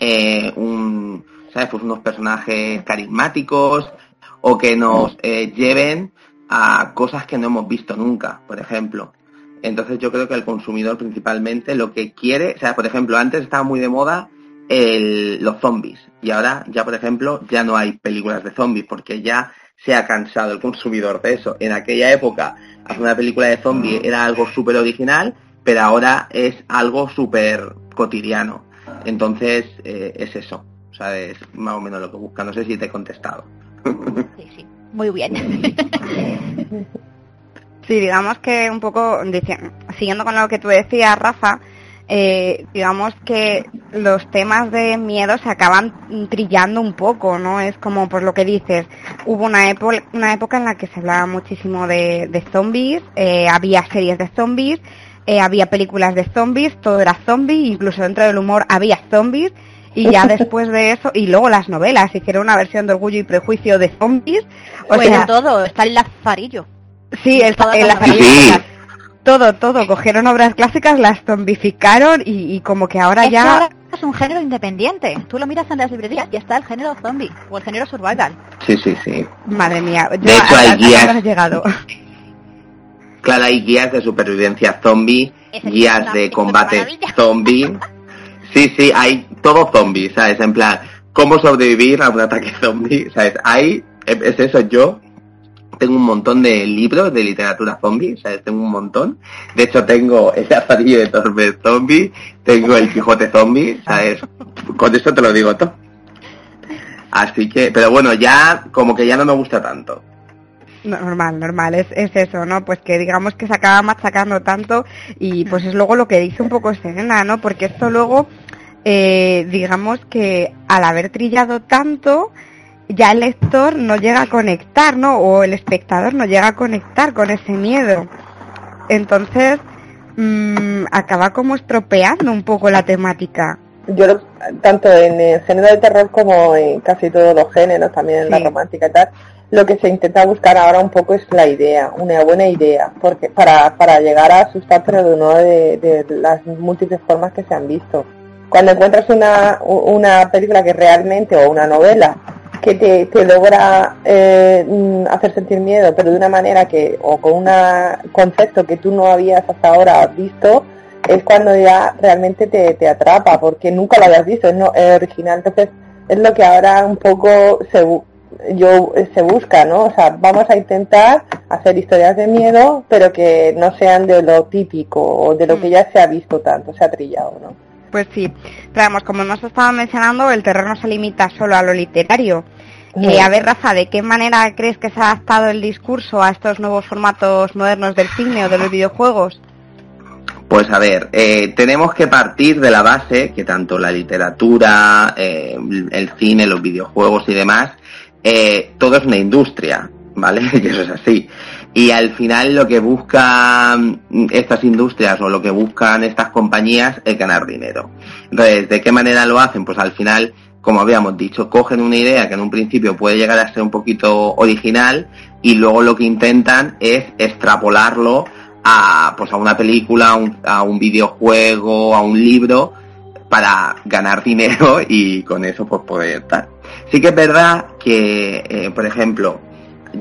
eh, un, ¿sabes? Pues unos personajes carismáticos o que nos eh, lleven a cosas que no hemos visto nunca, por ejemplo. Entonces yo creo que el consumidor principalmente lo que quiere, o sea, por ejemplo, antes estaba muy de moda el, los zombies y ahora ya, por ejemplo, ya no hay películas de zombies porque ya se ha cansado el consumidor de eso. En aquella época, hacer una película de zombies era algo súper original, pero ahora es algo súper cotidiano. Entonces, eh, es eso. O sea, es más o menos lo que busca. No sé si te he contestado. Muy bien. Sí, digamos que un poco, siguiendo con lo que tú decías, Rafa, eh, digamos que los temas de miedo se acaban trillando un poco, ¿no? Es como por lo que dices, hubo una, época, una época en la que se hablaba muchísimo de, zombies, eh, había series de zombies, eh, había películas de zombies, todo era zombie, incluso dentro del humor había zombies, y ya después de eso, y luego las novelas, hicieron una versión de Orgullo y Prejuicio de zombies. O sea, todo, está el lazarillo. Sí, el, todo, todo. Cogieron obras clásicas, las zombificaron y, como que ahora ya... es un género independiente. Tú lo miras en las librerías y está el género zombie o el género survival. Sí, sí, sí. Madre mía. de hecho, hay guías... llegado. Claro, hay guías de supervivencia zombie, guías de combate zombie. Sí, sí, hay todo zombie, ¿sabes? En plan, cómo sobrevivir a un ataque zombie, ¿sabes? Hay, es eso, yo tengo un montón de libros de literatura zombie, ¿sabes? Tengo un montón. De hecho, tengo el zapatillo de Torbe zombie, tengo el Quijote zombie, ¿sabes? Con eso te lo digo todo. Así que, pero bueno, ya como que ya no me gusta tanto. Normal, normal, es, es eso, ¿no? Pues que digamos que se acaba machacando tanto y pues es luego lo que dice un poco Serena, ¿no? Porque esto luego, eh, digamos que al haber trillado tanto, ya el lector no llega a conectar, ¿no? O el espectador no llega a conectar con ese miedo. Entonces, mmm, acaba como estropeando un poco la temática. Yo, tanto en el género de terror como en casi todos los géneros, también en la romántica y tal, lo que se intenta buscar ahora un poco es la idea, una buena idea, porque para, para llegar a asustar, pero de uno de, de las múltiples formas que se han visto. Cuando encuentras una, una película que realmente, o una novela, que te, te logra eh, mm, hacer sentir miedo, pero de una manera que, o con un concepto que tú no habías hasta ahora visto, es cuando ya realmente te, te atrapa, porque nunca lo habías visto, es, no, es original. Entonces, es lo que ahora un poco se, yo, se busca, ¿no? O sea, vamos a intentar hacer historias de miedo, pero que no sean de lo típico o de lo que mm. ya se ha visto tanto, se ha trillado, ¿no? Pues sí, pero vamos, como hemos estado mencionando, el terror no se limita solo a lo literario. Eh, a ver, Rafa, ¿de qué manera crees que se ha adaptado el discurso a estos nuevos formatos modernos del cine o de los videojuegos? Pues a ver, eh, tenemos que partir de la base que tanto la literatura, eh, el cine, los videojuegos y demás, todo es una industria. ¿vale? Que eso es así. Y al final lo que buscan estas industrias o lo que buscan estas compañías es ganar dinero. Entonces, ¿de qué manera lo hacen? Pues al final, como habíamos dicho, cogen una idea que en un principio puede llegar a ser un poquito original y luego lo que intentan es extrapolarlo a, pues a una película, a un, a un videojuego, a un libro para ganar dinero y con eso pues poder estar. Sí que es verdad que, eh, por ejemplo,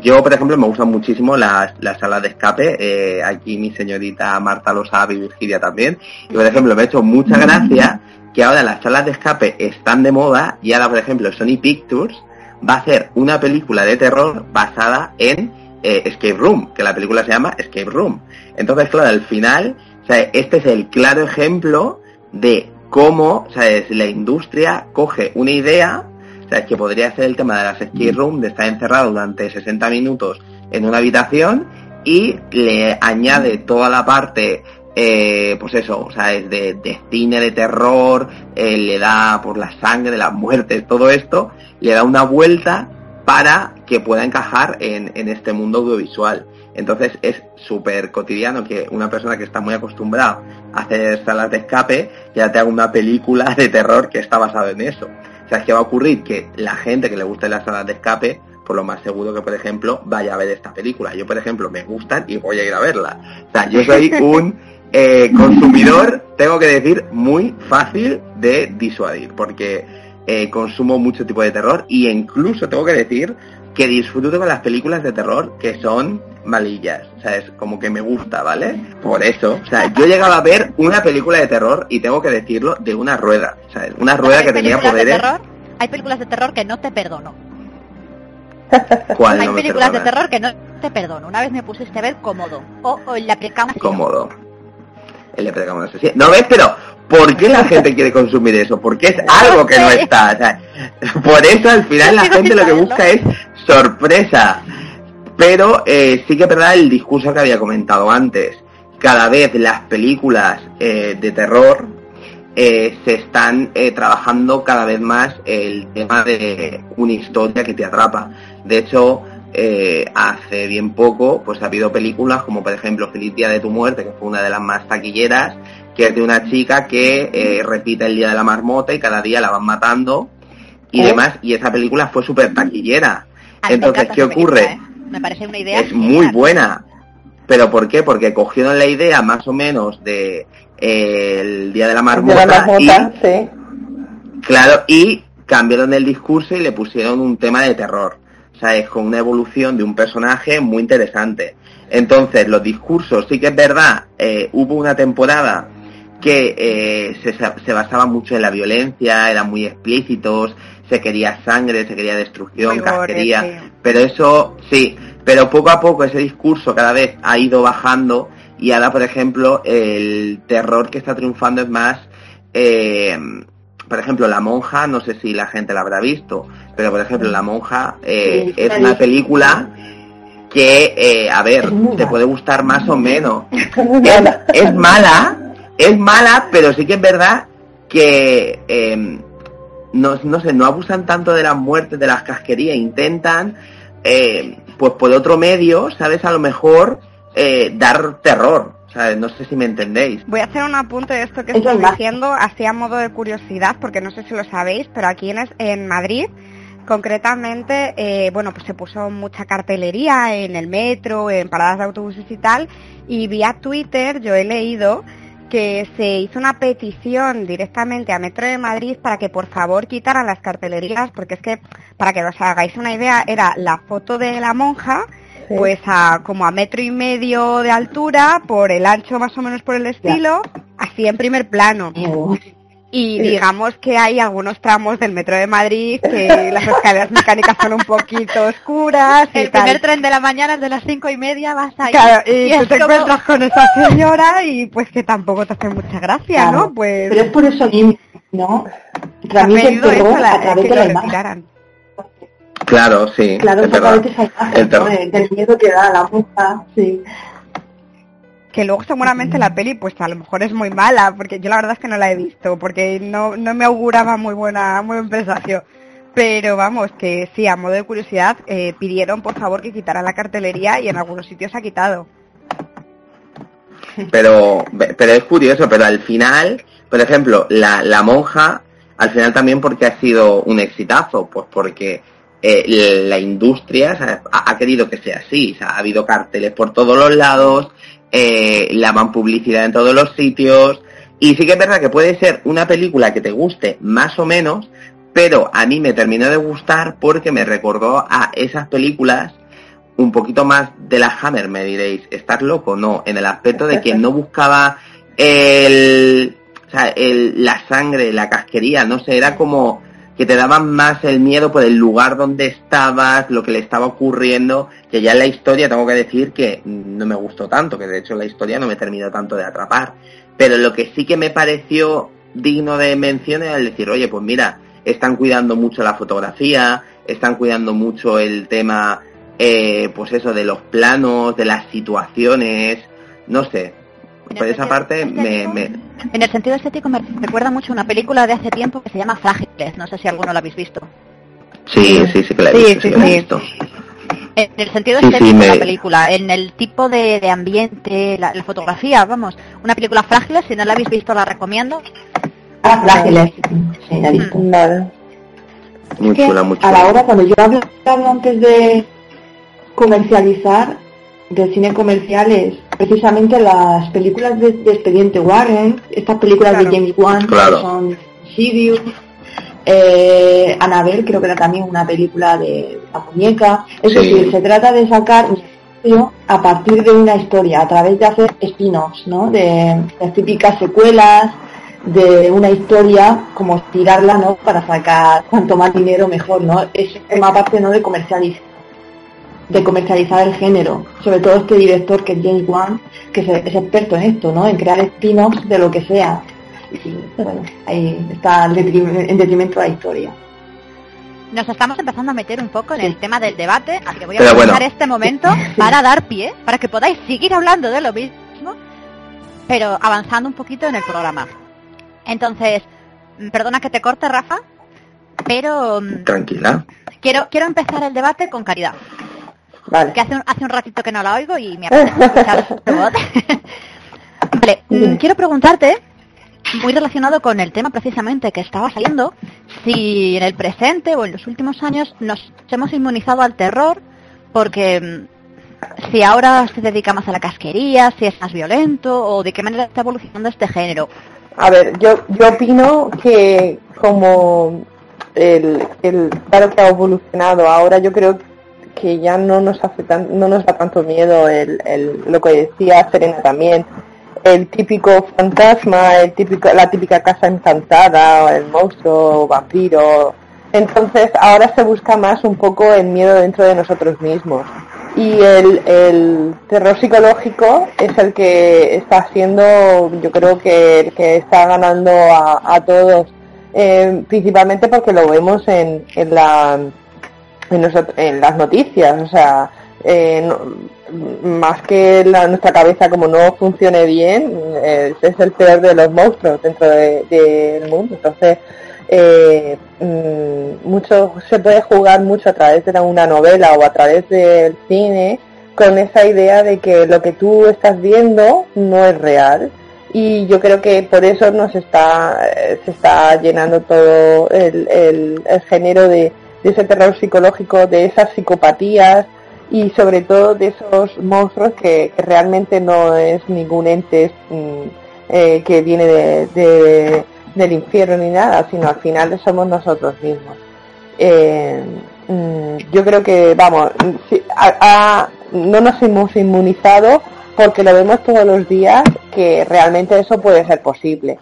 yo, por ejemplo, me gustan muchísimo las, las salas de escape. Eh, aquí mi señorita Marta lo sabe y Virginia también. Y, por ejemplo, me ha hecho mucha gracia que ahora las salas de escape están de moda y ahora, por ejemplo, Sony Pictures va a hacer una película de terror basada en eh, Escape Room, que la película se llama Escape Room. Entonces, claro, al final, este es el claro ejemplo de cómo, ¿sabes? La industria coge una idea, ¿sabes? Que podría ser el tema de las escape room, de estar encerrado durante 60 minutos en una habitación y le añade toda la parte, eh, pues eso, ¿sabes? De, de cine, de terror, eh, le da por la sangre, las muertes, todo esto, le da una vuelta para que pueda encajar en, en este mundo audiovisual. Entonces es súper cotidiano que una persona que está muy acostumbrada a hacer salas de escape ya te haga una película de terror que está basada en eso. O sea, es que va a ocurrir que la gente que le guste las salas de escape, por lo más seguro que, por ejemplo, vaya a ver esta película. Yo, por ejemplo, me gustan y voy a ir a verla. O sea, yo soy un eh, consumidor, tengo que decir, muy fácil de disuadir, porque eh, consumo mucho tipo de terror y incluso tengo que decir que disfruto con las películas de terror que son malillas, o sea, es como que me gusta, ¿vale? Por eso, o sea, yo llegaba a ver una película de terror y tengo que decirlo de una rueda, ¿sabes? Una rueda que tenía películas de poderes. terror? Hay películas de terror que no te perdono. ¿Cuál Hay no películas de terror que no te perdono. Una vez me pusiste a ver cómodo. O, o la aplicamos Cómodo. El predicamos asesino. No ves, pero ¿por qué la gente quiere consumir eso? Porque es algo que no está. o sea, por eso al final la gente lo que busca es sorpresa. Pero eh, sí que es verdad el discurso que había comentado antes. Cada vez las películas eh, de terror eh, se están trabajando cada vez más el tema de una historia que te atrapa. De hecho, eh, hace bien poco, pues ha habido películas como por ejemplo Feliz Día de tu Muerte, que fue una de las más taquilleras, que es de una chica que eh, repite el Día de la Marmota y cada día la van matando y Oh. demás, y esa película fue súper taquillera. A mí me Entonces, ¿qué película, ocurre? ¿eh? Me parece una idea es muy buena. ¿Pero por qué? Porque cogieron la idea más o menos de eh, el Día de la De Marmota, la marmota, y, sí. claro, y cambiaron el discurso y le pusieron un tema de terror. O sea, es con una evolución de un personaje muy interesante. Entonces, los discursos, sí que es verdad, eh, hubo una temporada que eh, se, se basaba mucho en la violencia, eran muy explícitos, se quería sangre, se quería destrucción, casquería, pero eso sí, pero poco a poco ese discurso cada vez ha ido bajando y ahora, por ejemplo, el terror que está triunfando es más, eh, por ejemplo, La Monja, no sé si la gente la habrá visto, pero por ejemplo, La Monja eh, Sí, es una película que, eh, a ver, te puede gustar más o menos. Es mala, es mala, pero sí que es verdad que eh, no, no sé, no abusan tanto de las muertes, de las casquerías, intentan, eh, pues por otro medio, ¿sabes? A lo mejor eh, dar terror, ¿sabes? No sé si me entendéis. Voy a hacer un apunte de esto que Es estoy diciendo, así a modo de curiosidad, porque no sé si lo sabéis, pero aquí en, es- en Madrid, concretamente, eh, bueno, pues se puso mucha cartelería en el metro, en paradas de autobuses y tal, y vía Twitter yo he leído que se hizo una petición directamente a Metro de Madrid para que por favor quitaran las cartelerías, porque es que, para que os hagáis una idea, era la foto de la monja, Sí. pues a como a metro y medio de altura, por el ancho más o menos por el estilo, así en primer plano. Y digamos que hay algunos tramos del metro de Madrid que las escaleras mecánicas son un poquito oscuras y El tal. primer tren de la mañana es de las cinco y media, vas ahí. Claro, y, tú es te como- encuentras con esa señora y pues que tampoco te hace mucha gracia, Claro. ¿no? Pues Pero es por eso mismo, ¿no? Transmite el terror la- a través que de lo la imagen. retiraran. Claro, sí, Claro, es es a verdad. través de esa imagen, El ¿no? del miedo que da la monja, sí. Que luego seguramente la peli pues a lo mejor es muy mala, porque yo la verdad es que no la he visto, porque no, no me auguraba muy buena, muy buen presagio. Pero vamos, que sí, a modo de curiosidad, eh, pidieron por favor que quitaran la cartelería y en algunos sitios ha quitado. Pero, pero es curioso, pero al final, por ejemplo, la, la monja, al final también porque ha sido un exitazo, pues porque eh, la industria ha, ha querido que sea así, o sea, ha habido carteles por todos los lados, eh, la van publicidad en todos los sitios, y sí que es verdad que puede ser una película que te guste más o menos, pero a mí me terminó de gustar porque me recordó a esas películas un poquito más de la Hammer, me diréis, ¿estás loco? No, en el aspecto de que no buscaba el, el, la sangre, la casquería, no sé, era como que te daban más el miedo por el lugar donde estabas, lo que le estaba ocurriendo, que ya en la historia tengo que decir que no me gustó tanto, que de hecho la historia no me terminó tanto de atrapar. Pero lo que sí que me pareció digno de mención era el decir, oye, pues mira, están cuidando mucho la fotografía, están cuidando mucho el tema, eh, pues eso, de los planos, de las situaciones, no sé. Por esa parte me, me, En el sentido estético me recuerda mucho una película de hace tiempo que se llama Frágiles. No sé si alguno la habéis visto. Sí, sí, sí que la he Sí, visto, sí, sí que la he sí. visto. En el sentido Sí, sí, estético de me- la película, en el tipo de, de ambiente, la, la fotografía, vamos. Una película Frágiles, si no la habéis visto la recomiendo. Ah, frágiles. Sí, la he visto. Vale. Muy que chula, muy a la hora, cuando yo hablaba antes de comercializar, del cine comercial, es precisamente las películas de, de Expediente Warren, estas películas Claro. de James Wan, Claro. que son Sidious, eh, Annabelle, creo que era también una película de la muñeca. Es Sí. decir, se trata de sacar a partir de una historia, a través de hacer spin-offs, ¿no? De las típicas secuelas, de una historia, como tirarla, ¿no? Para sacar cuanto más dinero mejor, ¿no? Es una parte, ¿no? De comercializar de comercializar el género, sobre todo este director que es James Wan, que es, es experto en esto, ¿no? En crear spin-offs de lo que sea. Y bueno, ahí está en detrim- en detrimento de la historia. Nos estamos empezando a meter un poco en el tema del debate, así que voy a Pero aprovechar bueno. este momento para dar pie, para que podáis seguir hablando de lo mismo, pero avanzando un poquito en el programa. Entonces, mm, perdona que te corte, Rafa, pero mm, Tranquila. quiero quiero empezar el debate con caridad, Vale. que hace un, hace un ratito que no la oigo y me apetece vale, mm, quiero preguntarte, muy relacionado con el tema precisamente que estaba saliendo, si en el presente o en los últimos años nos hemos inmunizado al terror, porque mm, si ahora se dedica más a la casquería, si es más violento o de qué manera está evolucionando este género. A ver, yo, yo opino que como el, el claro que ha evolucionado ahora, yo creo que ya no nos hace tan, no nos da tanto miedo el, el, lo que decía Serena también, el típico fantasma, el típico, la típica casa encantada, o el monstruo, o vampiro. Entonces ahora se busca más un poco el miedo dentro de nosotros mismos. Y el, el terror psicológico es el que está haciendo, yo creo que el que está ganando a, a todos, eh, principalmente porque lo vemos en, en la en, nosot- en las noticias, o sea, eh, más que la- nuestra cabeza como no funcione bien, eh, es el peor de los monstruos dentro de- del mundo. Entonces, eh, mm, mucho se puede jugar mucho a través de una novela o a través del cine con esa idea de que lo que tú estás viendo no es real y yo creo que por eso nos está eh, se está llenando todo el, el- el género de, de ese terror psicológico de esas psicopatías y sobre todo de esos monstruos que, realmente no es ningún ente mm, eh, que viene de, de- del infierno ni nada sino al final somos nosotros mismos Eh, mm, yo creo que vamos a- no nos hemos inmunizado porque lo vemos todos los días que realmente eso puede ser posible.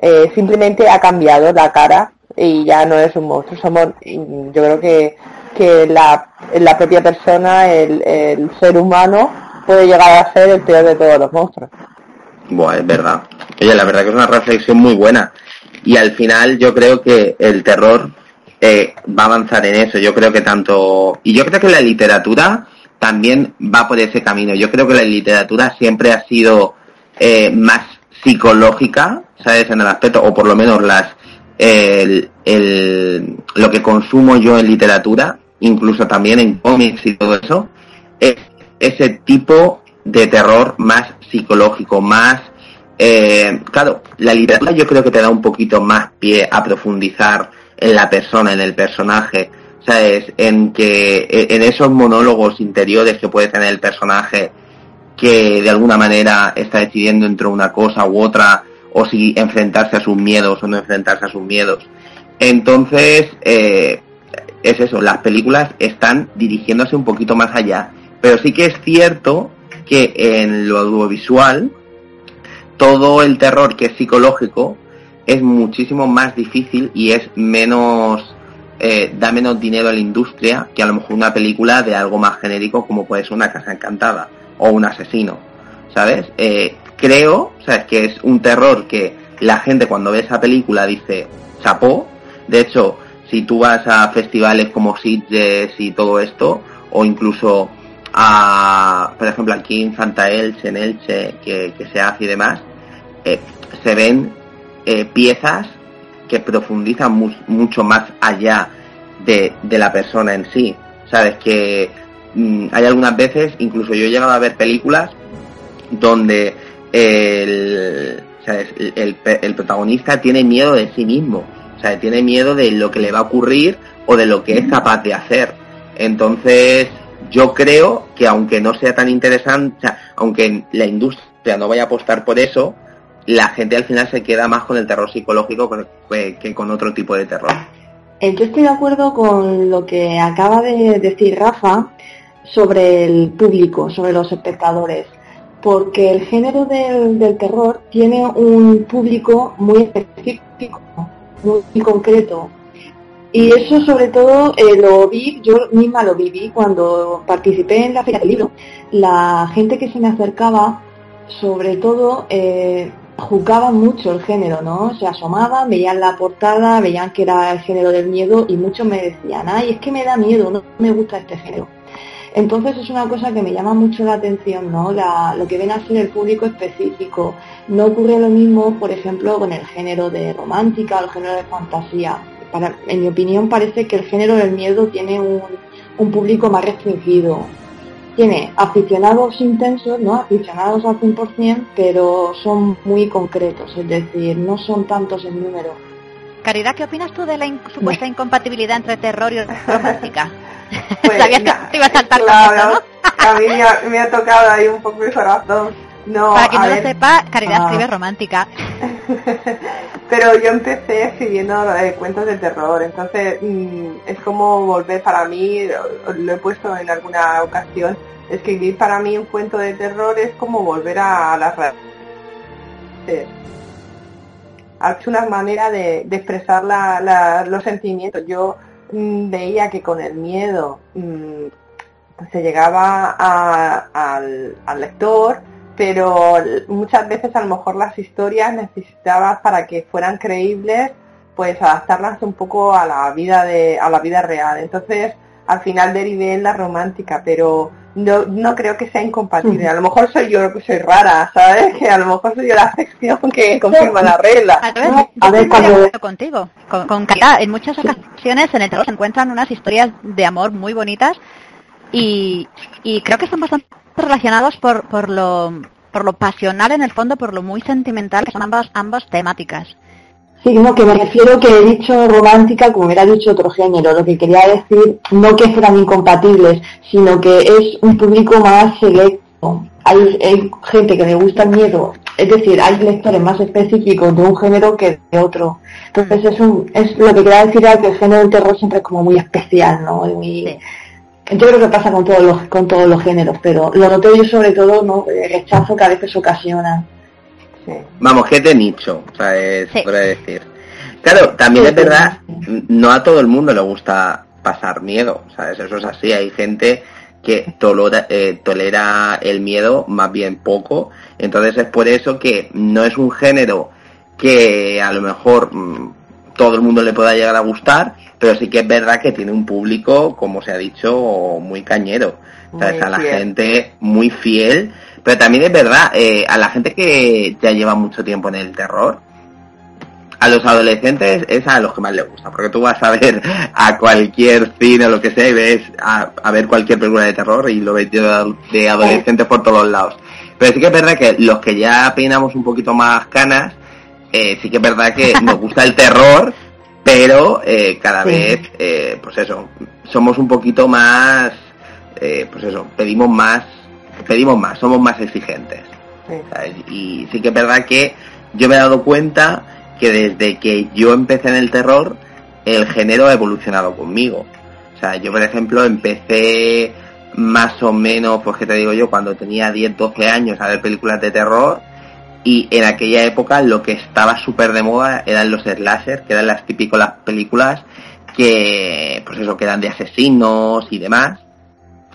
Eh, simplemente ha cambiado la cara y ya no es un monstruo. Somos, yo creo que, que la, la propia persona, el, el ser humano, puede llegar a ser el peor de todos los monstruos. Buah, es verdad. Oye, la verdad que es una reflexión muy buena. Y al final yo creo que el terror eh, va a avanzar en eso. Yo creo que tanto... Y yo creo que la literatura también va por ese camino. Yo creo que la literatura siempre ha sido eh, más psicológica, ¿sabes? En el aspecto, o por lo menos las... El, lo que consumo yo en literatura, incluso también en cómics y todo eso, es ese tipo de terror más psicológico, más... Eh, claro, la literatura yo creo que te da un poquito más pie a profundizar en la persona, en el personaje, ¿sabes? En que en esos monólogos interiores que puede tener el personaje que de alguna manera está decidiendo entre una cosa u otra o si enfrentarse a sus miedos o no enfrentarse a sus miedos. Entonces, eh, es eso, las películas están dirigiéndose un poquito más allá. Pero sí que es cierto que en lo audiovisual, todo el terror que es psicológico es muchísimo más difícil y es menos, eh, da menos dinero a la industria que a lo mejor una película de algo más genérico como puede ser una casa encantada o un asesino, ¿sabes? Eh, creo, ¿sabes? Que es un terror que la gente cuando ve esa película dice, chapó. De hecho, si tú vas a festivales como Sitges y todo esto, o incluso a, por ejemplo, aquí en Santa Elche, en Elche, que, se hace y demás, eh, se ven eh, piezas que profundizan mucho más allá de, de, la persona en sí. Sabes que mm, hay algunas veces, incluso yo he llegado a ver películas donde el, el, el, protagonista tiene miedo de sí mismo, o sea, tiene miedo de lo que le va a ocurrir o de lo que es capaz de hacer. Entonces, yo creo que aunque no sea tan interesante, aunque la industria no vaya a apostar por eso, la gente al final se queda más con el terror psicológico que con otro tipo de terror. Eh, yo estoy de acuerdo con lo que acaba de decir Rafa sobre el público, sobre los espectadores porque el género del, terror tiene un público muy específico, muy, concreto. Y eso sobre todo eh, lo vi, yo misma lo viví cuando participé en la Feria del Libro. La gente que se me acercaba, sobre todo, eh, mucho el género, ¿no? Se asomaban, veían la portada, veían que era el género del miedo y muchos me decían, ay, es que me da miedo, no me gusta este género. Entonces es una cosa que me llama mucho la atención, ¿no? lo que viene a ser el público específico. No ocurre lo mismo, por ejemplo, con el género de romántica o el género de fantasía. en mi opinión parece que el género del miedo tiene un, público más restringido. Tiene aficionados intensos, ¿no? Aficionados al 100%, pero son muy concretos, es decir, no son tantos en número. Caridad, ¿qué opinas tú de la supuesta incompatibilidad entre terror y romántica? Pues, Sabías que te iba a saltar claro, A mí me ha, tocado ahí un poco mi corazón. No, Para quien no lo sepa, Caridad escribe ah. romántica. Pero yo empecé escribiendo eh, cuentos de terror, entonces mm, es como volver para mí, lo, he puesto en alguna ocasión, escribir para mí un cuento de terror es como volver a, la realidad. Es una manera de, expresar los sentimientos. Yo veía que con el miedo mm, se llegaba al, lector, pero muchas veces a lo mejor las historias necesitabas para que fueran creíbles, pues adaptarlas un poco a la vida de, a la vida real. Entonces, al final derivé en la romántica, pero no, no creo que sea incompatible. A lo mejor soy yo que soy rara, ¿sabes? Que a lo mejor soy yo la sección que confirma la regla. A ver, cuando... contigo, con, con En muchas ocasiones en el terror se encuentran unas historias de amor muy bonitas y, y creo que están bastante relacionados por, por, lo, por lo pasional en el fondo, por lo muy sentimental que son ambas, ambas temáticas. Sí, no, que me refiero que he dicho romántica como hubiera dicho otro género. Lo que quería decir, no que fueran incompatibles, sino que es un público más selecto. Hay, gente que le gusta el miedo, es decir, hay lectores más específicos de un género que de otro. Entonces es, un, es lo que quería decir es que el género del terror siempre es como muy especial, ¿no? Yo creo que pasa con todos los, con todos los géneros, pero lo noté yo sobre todo, ¿no? El rechazo que a veces ocasiona. Vamos, que es de nicho, o sea, es, decir. Claro, también es verdad, no a todo el mundo le gusta pasar miedo, ¿sabes? Eso es así, hay gente que tolera, eh, tolera el miedo más bien poco, entonces es por eso que no es un género que a lo mejor mm, todo el mundo le pueda llegar a gustar, pero sí que es verdad que tiene un público, como se ha dicho, muy cañero. ¿sabes? a la gente muy fiel pero también es verdad, eh, a la gente que ya lleva mucho tiempo en el terror, a los adolescentes es a los que más les gusta, porque tú vas a ver a cualquier cine o lo que sea y ves a, a ver cualquier película de terror y lo ves de adolescentes por todos lados. Pero sí que es verdad que los que ya peinamos un poquito más canas, eh, sí que es verdad que nos gusta el terror, pero eh, cada Sí. vez, eh, pues eso, somos un poquito más, pues eso, pedimos más, pedimos más, somos más exigentes. ¿sabes? Y sí que es verdad que yo me he dado cuenta que desde que yo empecé en el terror, el género ha evolucionado conmigo. O sea, yo por ejemplo empecé más o menos, pues que te digo yo, cuando tenía 10, 12 años a ver películas de terror y en aquella época lo que estaba súper de moda eran los slashers, que eran las típicas películas que, pues eso, que eran de asesinos y demás.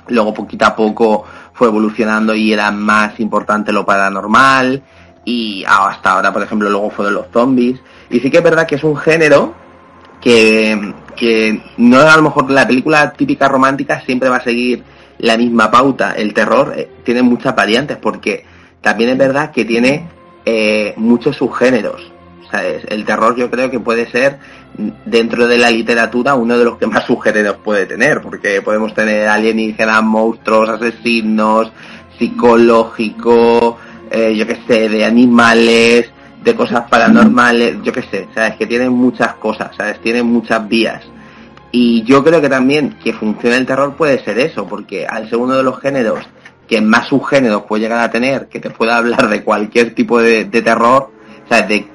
Luego poquito a poco fue evolucionando y era más importante lo paranormal y hasta ahora, por ejemplo, luego fueron los zombies. Y sí que es verdad que es un género que, que no a lo mejor la película típica romántica siempre va a seguir la misma pauta. El terror eh, tiene muchas variantes porque también es verdad que tiene eh, muchos subgéneros. ¿Sabes? El terror yo creo que puede ser mm, dentro de la literatura uno de los que más subgéneros puede tener, porque podemos tener alienígenas, monstruos, asesinos, psicológico, eh, yo que sé, de animales, de cosas paranormales, yo que sé, sabes que tiene muchas cosas, sabes, tiene muchas vías. Y yo creo que también que funciona el terror puede ser eso, porque al ser uno de los géneros que más subgéneros puede llegar a tener, que te pueda hablar de cualquier tipo de, de terror, sabes, de,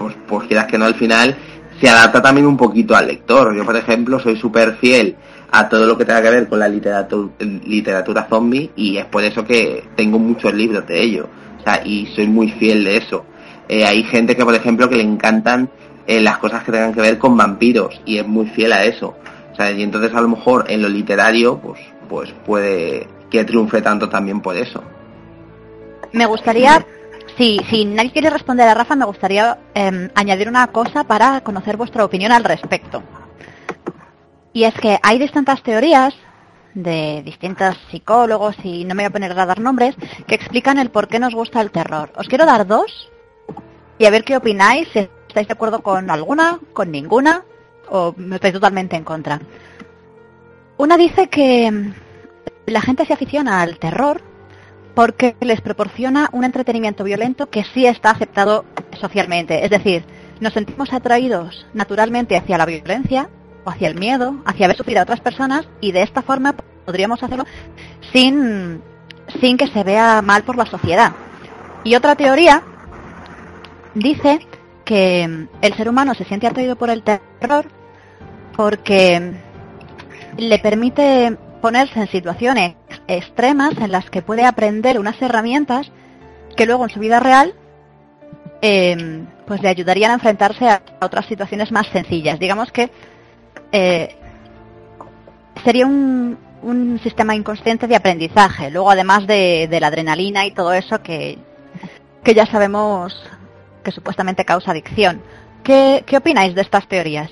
pues, pues quieras que no al final, se adapta también un poquito al lector. Yo, por ejemplo, soy súper fiel a todo lo que tenga que ver con la literatura, literatura zombie y es por eso que tengo muchos libros de ello. O sea, y soy muy fiel de eso. Eh, hay gente que, por ejemplo, que le encantan eh, las cosas que tengan que ver con vampiros y es muy fiel a eso. O sea, y entonces a lo mejor en lo literario, pues, pues puede que triunfe tanto también por eso. Me gustaría, si, si nadie quiere responder a Rafa, me gustaría em, añadir una cosa para conocer vuestra opinión al respecto. Y es que hay distintas teorías de distintos psicólogos, y no me voy a poner a dar nombres, que explican el por qué nos gusta el terror. Os quiero dar dos y a ver qué opináis, si estáis de acuerdo con alguna, con ninguna, o me estáis totalmente en contra. Una dice que la gente se aficiona al terror porque les proporciona un entretenimiento violento que sí está aceptado socialmente. Es decir, nos sentimos atraídos naturalmente hacia la violencia o hacia el miedo, hacia ver sufrir a otras personas y de esta forma podríamos hacerlo sin, sin que se vea mal por la sociedad. Y otra teoría dice que el ser humano se siente atraído por el terror porque le permite ponerse en situaciones extremas en las que puede aprender unas herramientas que luego en su vida real eh, pues le ayudarían a enfrentarse a otras situaciones más sencillas. Digamos que eh, sería un, un sistema inconsciente de aprendizaje. Luego, además de, de la adrenalina y todo eso que, que ya sabemos que supuestamente causa adicción. ¿Qué, ¿Qué opináis de estas teorías?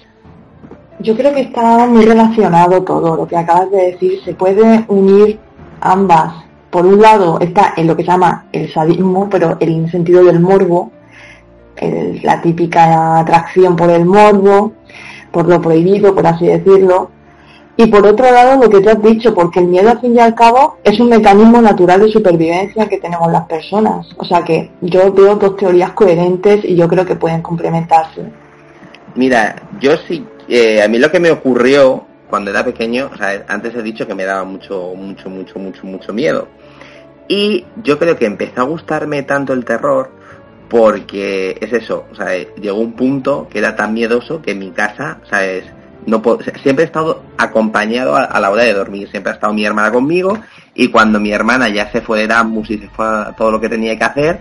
Yo creo que está muy relacionado todo lo que acabas de decir. Se puede unir ambas. Por un lado está en lo que se llama el sadismo, pero en el sentido del morbo, la típica atracción por el morbo, por lo prohibido, por así decirlo. Y por otro lado lo que tú has dicho, porque el miedo al fin y al cabo es un mecanismo natural de supervivencia que tenemos las personas. O sea que yo veo dos teorías coherentes y yo creo que pueden complementarse. Mira, yo sí, eh, a mí lo que me ocurrió cuando era pequeño, o sea, antes he dicho que me daba mucho, mucho, mucho, mucho, mucho miedo. Y yo creo que empezó a gustarme tanto el terror porque es eso, o sea, llegó un punto que era tan miedoso que en mi casa, ¿sabes? No puedo- siempre he estado acompañado a, la hora de dormir, siempre ha estado mi hermana conmigo y cuando mi hermana ya se fue de Erasmus y se fue a todo lo que tenía que hacer,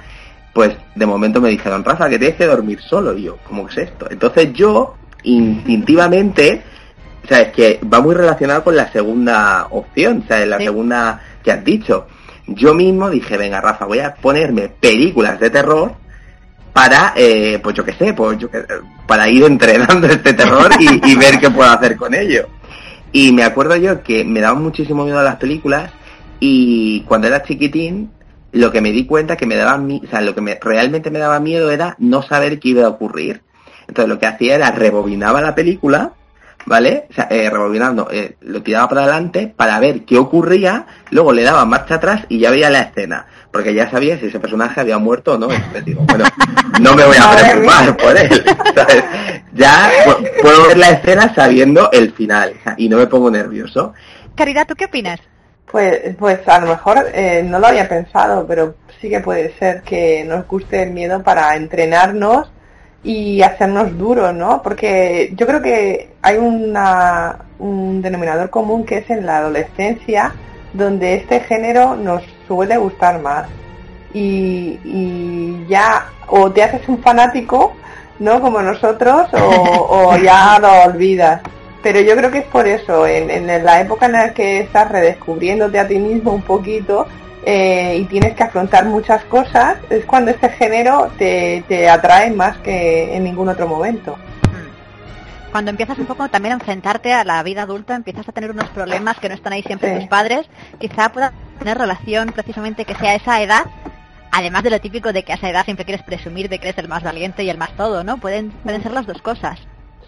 pues de momento me dijeron, Rafa, que tienes que dormir solo. Y yo, ¿cómo es esto? Entonces yo, instintivamente, o sea, es que va muy relacionado con la segunda opción, o sea, la segunda que has dicho. Yo mismo dije, venga, Rafa, voy a ponerme películas de terror para, eh, pues yo qué sé, pues yo qué- para ir entrenando este terror y, y ver qué puedo hacer con ello. Y me acuerdo yo que me daban muchísimo miedo a las películas y cuando era chiquitín lo que me di cuenta que me daba o sea, lo que me, realmente me daba miedo era no saber qué iba a ocurrir. Entonces lo que hacía era rebobinaba la película, ¿vale? O sea, eh, rebobinando, eh, lo tiraba para adelante para ver qué ocurría, luego le daba marcha atrás y ya veía la escena, porque ya sabía si ese personaje había muerto o no. Entonces digo, bueno, no me voy a preocupar por él, ¿sabes? Ya pu- puedo ver la escena sabiendo el final y no me pongo nervioso. Caridad, ¿tú qué opinas? Pues, pues a lo mejor eh, no lo había pensado, pero sí que puede ser que nos guste el miedo para entrenarnos y hacernos duros, ¿no? Porque yo creo que hay una, un denominador común que es en la adolescencia, donde este género nos suele gustar más. Y, y ya o te haces un fanático, ¿no? Como nosotros, o, o ya lo olvidas. Pero yo creo que es por eso, en, en la época en la que estás redescubriéndote a ti mismo un poquito eh, y tienes que afrontar muchas cosas, es cuando este género te, te atrae más que en ningún otro momento. Cuando empiezas un poco también a enfrentarte a la vida adulta, empiezas a tener unos problemas que no están ahí siempre Sí. tus padres, quizá pueda tener relación precisamente que sea esa edad, además de lo típico de que a esa edad siempre quieres presumir de que eres el más valiente y el más todo, ¿no? Pueden, pueden ser las dos cosas.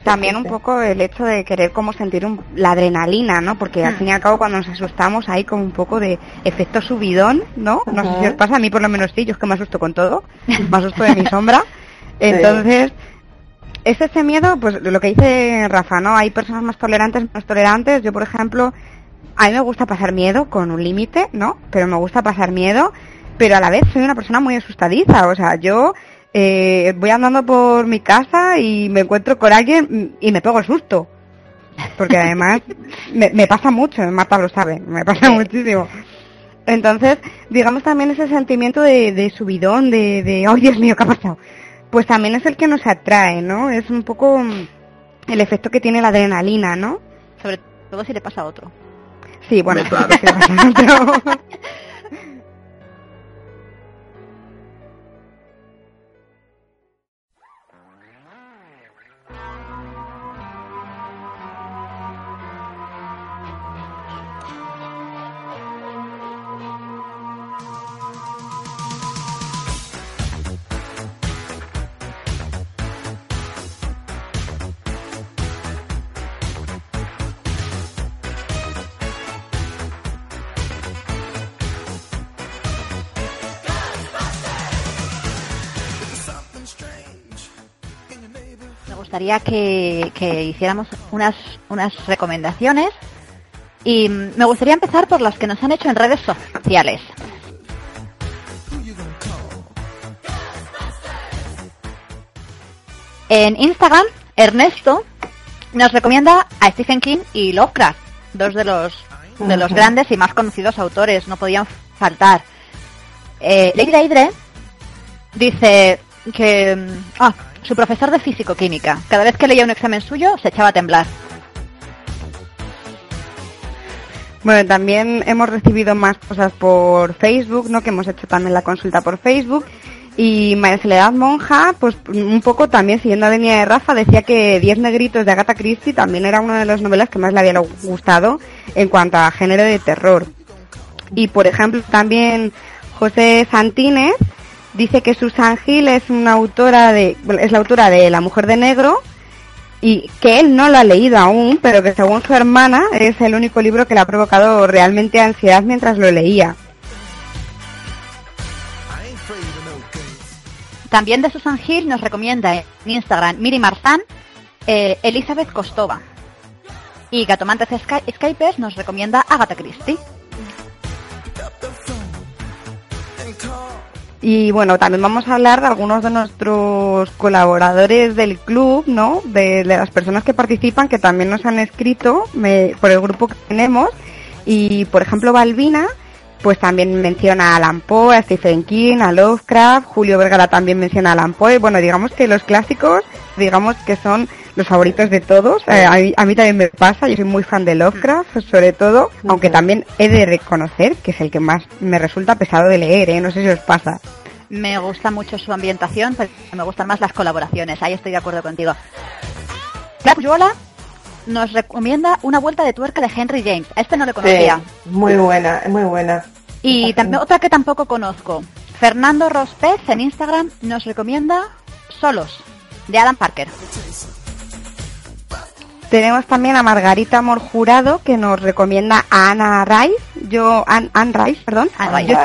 También un poco el hecho de querer como sentir un- la adrenalina, ¿no? Porque al fin y al cabo cuando nos asustamos hay como un poco de efecto subidón, ¿no? No sé si os pasa, a mí por lo menos sí, yo es que me asusto con todo, me asusto de mi sombra. Entonces, es ese miedo, pues lo que dice Rafa, ¿no? Hay personas más tolerantes, más tolerantes. Yo, por ejemplo, a mí me gusta pasar miedo con un límite, ¿no? Pero me gusta pasar miedo, pero a la vez soy una persona muy asustadiza. O sea, yo eh, voy andando por mi casa y me encuentro con alguien y me pego el susto. Porque además me, me pasa mucho, Marta lo sabe, me pasa muchísimo. Entonces, digamos también ese sentimiento de, de subidón, de, de, ¡ay Dios mío, qué ha pasado! Pues también es el que nos atrae, ¿no? Es un poco el efecto que tiene la adrenalina, ¿no? Sobre todo si le pasa a otro. Sí, bueno, claro. gustaría que, que hiciéramos unas, unas recomendaciones y me gustaría empezar por las que nos han hecho en redes sociales. En Instagram, Ernesto nos recomienda a Stephen King y Lovecraft, dos de los, de los grandes y más conocidos autores, no podían faltar. Eh, Lady Aidre dice que mm, ah, su profesor de físico-química, cada vez que leía un examen suyo se echaba a temblar. Bueno, también hemos recibido más cosas por Facebook, ¿no? Que hemos hecho también la consulta por Facebook. Y María Monja, pues un poco también siguiendo la línea de Rafa, decía que Diez Negritos de Agatha Christie también era una de las novelas que más le había gustado en cuanto a género de terror. Y por ejemplo también José Santínez dice que Susan Hill es la autora de La Mujer de Negro y que él no lo ha leído aún, pero que según su hermana es el único libro que le ha provocado realmente ansiedad mientras lo leía. También de Susan Hill nos recomienda en Instagram Miri Marzán, eh, Elizabeth Kostova. Y Gatomantes Sky- Skypers nos recomienda Agatha Christie. Y bueno, también vamos a hablar de algunos de nuestros colaboradores del club, ¿no? De, de las personas que participan, que también nos han escrito por el grupo que tenemos. Y por ejemplo, Balbina, pues también menciona a Alan Poe, a Stephen King, a Lovecraft, Julio Vergara también menciona a Alan Poe. Bueno, digamos que los clásicos, digamos que son los favoritos de todos. Eh, a, mí, a mí también me pasa, yo soy muy fan de Lovecraft, sobre todo, aunque también he de reconocer que es el que más me resulta pesado de leer, ¿eh? No sé si os pasa. Me gusta mucho su ambientación, pero me gustan más las colaboraciones. Ahí estoy de acuerdo contigo. Clara Puyuola nos recomienda una vuelta de tuerca de Henry James. A este no le conocía. Sí, muy buena, muy buena. Y también otra que tampoco conozco. Fernando Rospez en Instagram nos recomienda Solos. de Adam Parker. Tenemos también a Margarita Morjurado que nos recomienda a Ana Rice. Yo, Anne, Anne Rice, perdón. Yo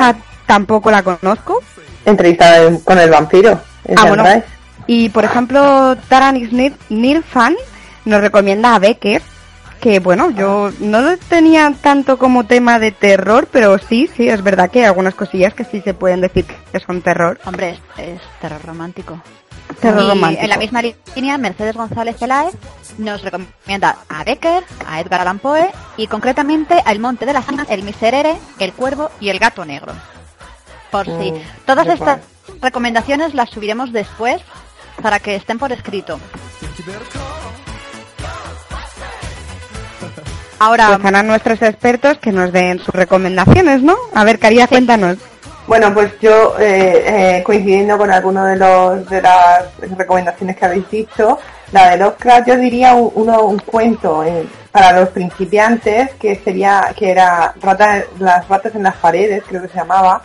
tampoco la conozco. Entrevistada con el vampiro. es Ah, bueno. Y por ejemplo, Taranis Nilfan nos recomienda a Becker, que bueno, yo no lo tenía tanto como tema de terror, pero sí, sí, es verdad que hay algunas cosillas que sí se pueden decir que son terror. Hombre, es, es terror romántico. Y. En la misma línea, Mercedes González Peláez nos recomienda a Becker, a Edgar Allan Poe y concretamente a El Monte de las Anas, El Miserere, El Cuervo y El Gato Negro. Por si Mm, todas estas recomendaciones las subiremos después para que estén por escrito. Ahora, Pues harán nuestros expertos que nos den sus recomendaciones, ¿no? A ver, Caría, cuéntanos. Bueno, pues yo, eh, eh, coincidiendo con alguno de los de las recomendaciones que habéis dicho, la de Lovecraft yo diría un, uno, un cuento eh, para los principiantes que sería que era rata, las ratas en las paredes, creo que se llamaba,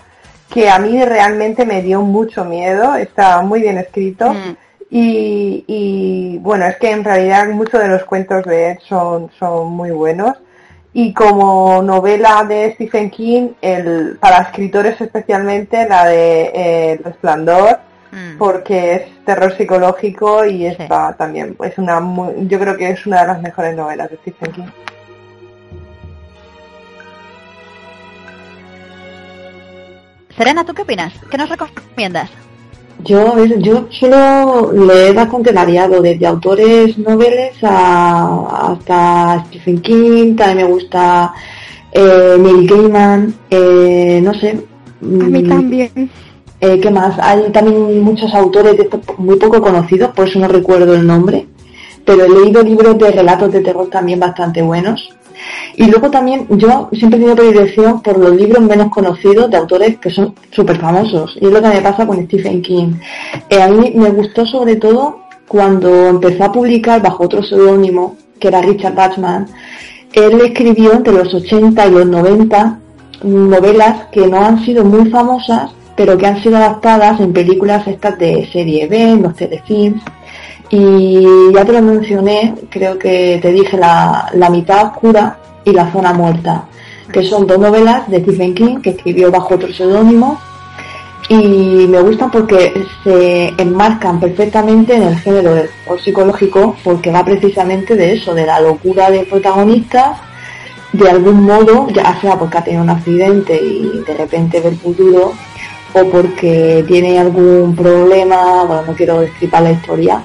que a mí realmente me dio mucho miedo, está muy bien escrito. mm, Y, y, bueno, es que en realidad muchos de los cuentos de él son, son muy buenos. Y como novela de Stephen King, el, para escritores especialmente, la de eh, El Resplandor, mm, porque es terror psicológico y está también, es una muy- yo creo que es una de las mejores novelas de Stephen King. Serena, ¿tú qué opinas? ¿Qué nos recomiendas? Yo, a ver, yo suelo leer bastante variado, desde autores noveles a, hasta Stephen King, también me gusta eh, Neil Gaiman, eh, no sé. A mí mm, también. eh, ¿Qué más? Hay también muchos autores de estos muy poco conocidos, por eso no recuerdo el nombre, pero he leído libros de relatos de terror también bastante buenos. Y luego también yo siempre he tenido predilección por los libros menos conocidos de autores que son súper famosos. Y es lo que me pasa con Stephen King. Eh, a mí me gustó sobre todo cuando empezó a publicar bajo otro seudónimo, que era Richard Bachman. Él escribió entre los 80 y los 90 novelas que no han sido muy famosas, pero que han sido adaptadas en películas estas de serie B, en los telefilms. Y ya te lo mencioné, creo que te dije la, la mitad oscura y la zona muerta, que son dos novelas de Stephen King que escribió bajo otro seudónimo. Y me gustan porque se enmarcan perfectamente en el género del psicológico porque va precisamente de eso, de la locura del protagonista, de algún modo, ya sea porque ha tenido un accidente y de repente ve el futuro o porque tiene algún problema, bueno, no quiero destripar la historia,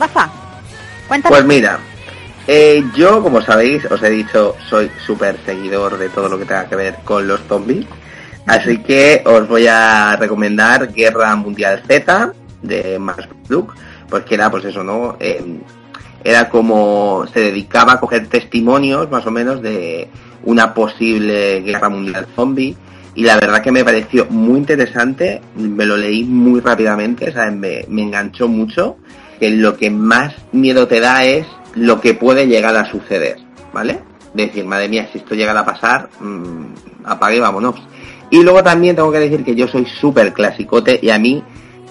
Rafa, cuéntanos. Pues mira, eh, yo, como sabéis, os he dicho, soy súper seguidor de todo lo que tenga que ver con los zombies. Así que os voy a recomendar Guerra Mundial Z de Max Brooks, porque era, pues eso, ¿no? Eh, era como se dedicaba a coger testimonios, más o menos, de una posible guerra mundial zombie. Y la verdad que me pareció muy interesante, me lo leí muy rápidamente, ¿sabes? Me, me enganchó mucho que lo que más miedo te da es lo que puede llegar a suceder, ¿vale? Decir, madre mía, si esto llegara a pasar, mmm, apague vámonos. Y luego también tengo que decir que yo soy súper clasicote y a mí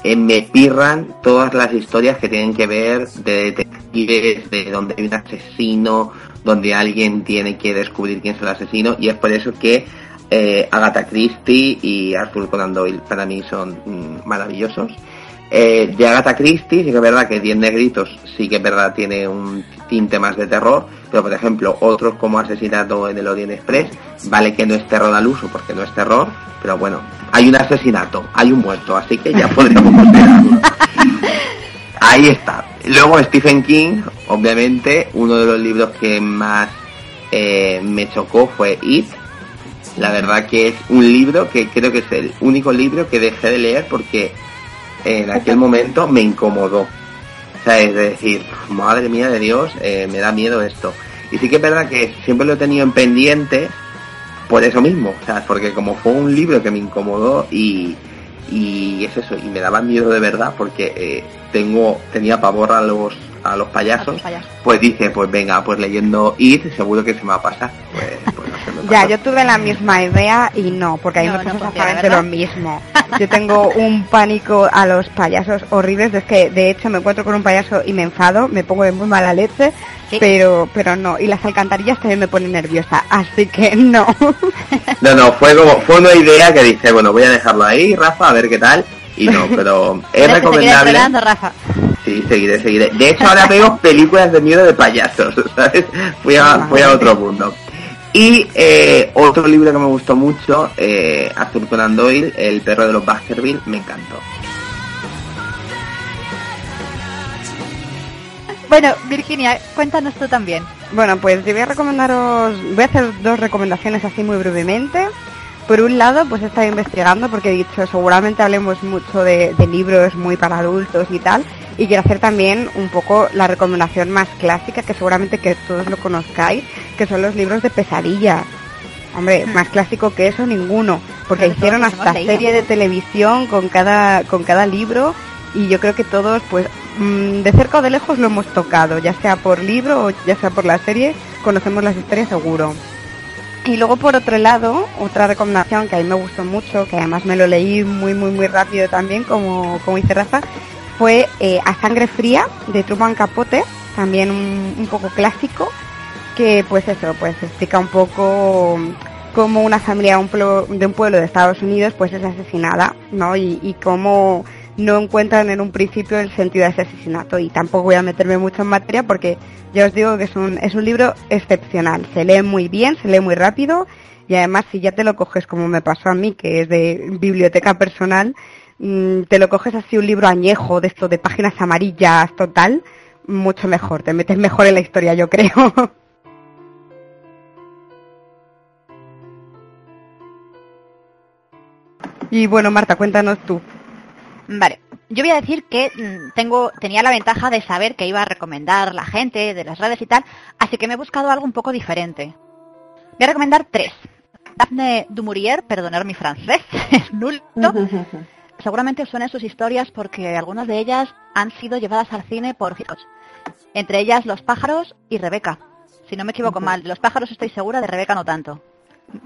eh, me pirran todas las historias que tienen que ver de detectives, de donde hay un asesino, donde alguien tiene que descubrir quién es el asesino y es por eso que eh, Agatha Christie y Arthur Conan Doyle para mí son mm, maravillosos. Eh, de Agatha Christie, sí que es verdad que Diez Negritos sí que es verdad tiene un tinte más de terror, pero por ejemplo otros como Asesinato en el Orient Express, vale que no es terror al uso porque no es terror, pero bueno, hay un asesinato, hay un muerto, así que ya podríamos considerarlo. Ahí está. Luego Stephen King, obviamente, uno de los libros que más eh, me chocó fue It. La verdad que es un libro que creo que es el único libro que dejé de leer porque en aquel momento me incomodó. O sea, es decir, madre mía de Dios, eh, me da miedo esto. Y sí que es verdad que siempre lo he tenido en pendiente por eso mismo. O sea, porque como fue un libro que me incomodó y, y es eso, y me daba miedo de verdad porque eh, tengo tenía pavor a los a los payasos, A los payasos. pues dice, pues venga, pues leyendo It seguro que se me va a pasar. Pues, pues no se me Ya, yo tuve la misma idea y no, porque a mí No, me no pasa exactamente ¿verdad? lo mismo. Yo tengo un pánico a los payasos horribles, es que de hecho me encuentro con un payaso y me enfado, me pongo de muy mala leche, Sí. pero pero no, y las alcantarillas también me ponen nerviosa, así que no. No, no, fue como, fue una idea que dije, bueno, voy a dejarlo ahí, Rafa, a ver qué tal. Y no, pero es recomendable. Rafa. Sí, seguiré, seguiré. De hecho, ahora veo películas de miedo de payasos, ¿sabes? Fui a, fui a otro mundo. Y eh, otro libro que me gustó mucho, eh, Arthur Conan Doyle, El perro de los Baskerville, me encantó. Bueno, Virginia, cuéntanos tú también. Bueno, pues yo voy a recomendaros, voy a hacer dos recomendaciones así muy brevemente. Por un lado, pues he estado investigando porque he dicho, seguramente hablemos mucho de, de libros muy para adultos y tal. Y quiero hacer también un poco la recomendación más clásica, que seguramente que todos lo conozcáis, que son los libros de pesadilla. Hombre, más clásico que eso ninguno, porque Pero hicieron hasta serie de televisión con cada con cada libro y yo creo que todos, pues, mm, de cerca o de lejos lo hemos tocado, ya sea por libro o ya sea por la serie, conocemos las historias seguro. Y luego por otro lado, otra recomendación que a mí me gustó mucho, que además me lo leí muy muy muy rápido también, como, como dice Rafa, fue eh, A Sangre Fría de Truman Capote, también un, poco clásico, que pues eso, pues explica un poco cómo una familia de un pueblo de Estados Unidos pues es asesinada, ¿no? Y cómo no encuentran en un principio el sentido de ese asesinato. Y tampoco voy a meterme mucho en materia porque ya os digo que es un, es un libro excepcional. Se lee muy bien, se lee muy rápido y además si ya te lo coges como me pasó a mí, que es de biblioteca personal, mm, te lo coges así un libro añejo de esto de páginas amarillas total, mucho mejor, te metes mejor en la historia yo creo. Y bueno, Marta, cuéntanos tú. Vale, yo voy a decir que mm, tengo, tenía la ventaja de saber que iba a recomendar la gente de las redes y tal, así que me he buscado algo un poco diferente. Voy a recomendar tres. Daphne du Maurier, perdonar mi francés, es nulo. Seguramente os suenen sus historias porque algunas de ellas han sido llevadas al cine por hijos. Entre ellas Los pájaros y Rebeca. Si no me equivoco mal, de los pájaros estoy segura, de Rebeca no tanto.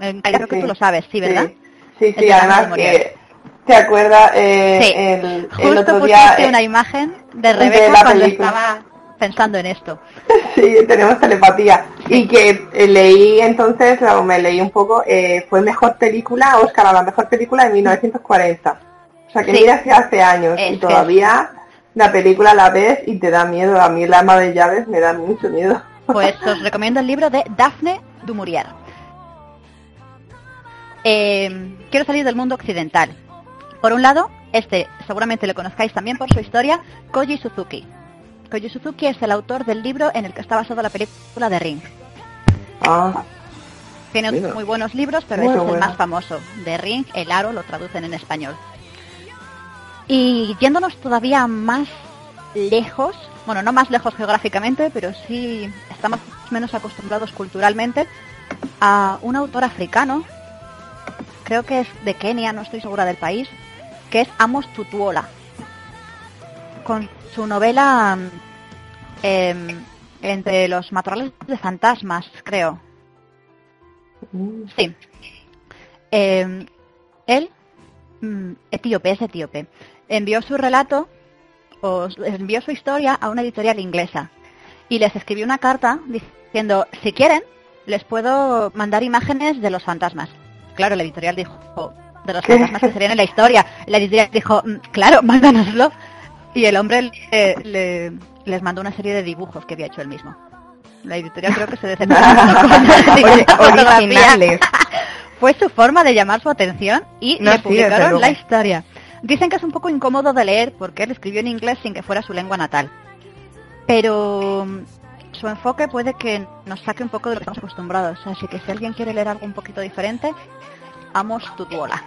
Eh, Creo que Sí. tú lo sabes, sí, ¿verdad? Sí, sí, du además que te acuerdas eh, Sí. el, el Justo otro pusiste día eh, una imagen de Rebeca la cuando película. estaba pensando en esto. sí, tenemos telepatía y que eh, leí entonces, o me leí un poco, eh, fue mejor película, Oscar la mejor película de 1940. O sea que Sí. mira que hace años Es y que- todavía la película la ves y te da miedo. A mí el ama de llaves me da mucho miedo. Pues os recomiendo el libro de Daphne du Maurier. Eh, quiero salir del mundo occidental. Por un lado, este seguramente lo conozcáis también por su historia, Koji Suzuki. Koji Suzuki es el autor del libro en el que está basada la película de Ring. Ah, Tiene Mira. muy buenos libros, pero Muy este es el bueno. más famoso. De Ring, El Aro, lo traducen en español. Y yéndonos todavía más lejos, bueno, no más lejos geográficamente, pero sí estamos menos acostumbrados culturalmente, a un autor africano, creo que es de Kenia, no estoy segura del país, que es Amos Tutuola. Con su novela em, Entre los matorrales de fantasmas, creo. Sí. Eh, él, mm, etíope, es etíope, envió su relato, o envió su historia a una editorial inglesa y les escribió una carta diciendo, si quieren, les puedo mandar imágenes de los fantasmas. Claro, la editorial dijo, de los fantasmas que serían en la historia. La editorial dijo, "Mm, claro, mándanoslo. Y el hombre le- le- les mandó una serie de dibujos que había hecho él mismo. La editorial creo que se decepcionó originales. Fue su forma de llamar su atención y No, le sí, publicaron luego. la historia. Dicen que es un poco incómodo de leer porque él escribió en inglés sin que fuera su lengua natal. Pero mm, su enfoque puede que nos saque un poco de lo que estamos acostumbrados. Así que si alguien quiere leer algo un poquito diferente, Amos Tutuola.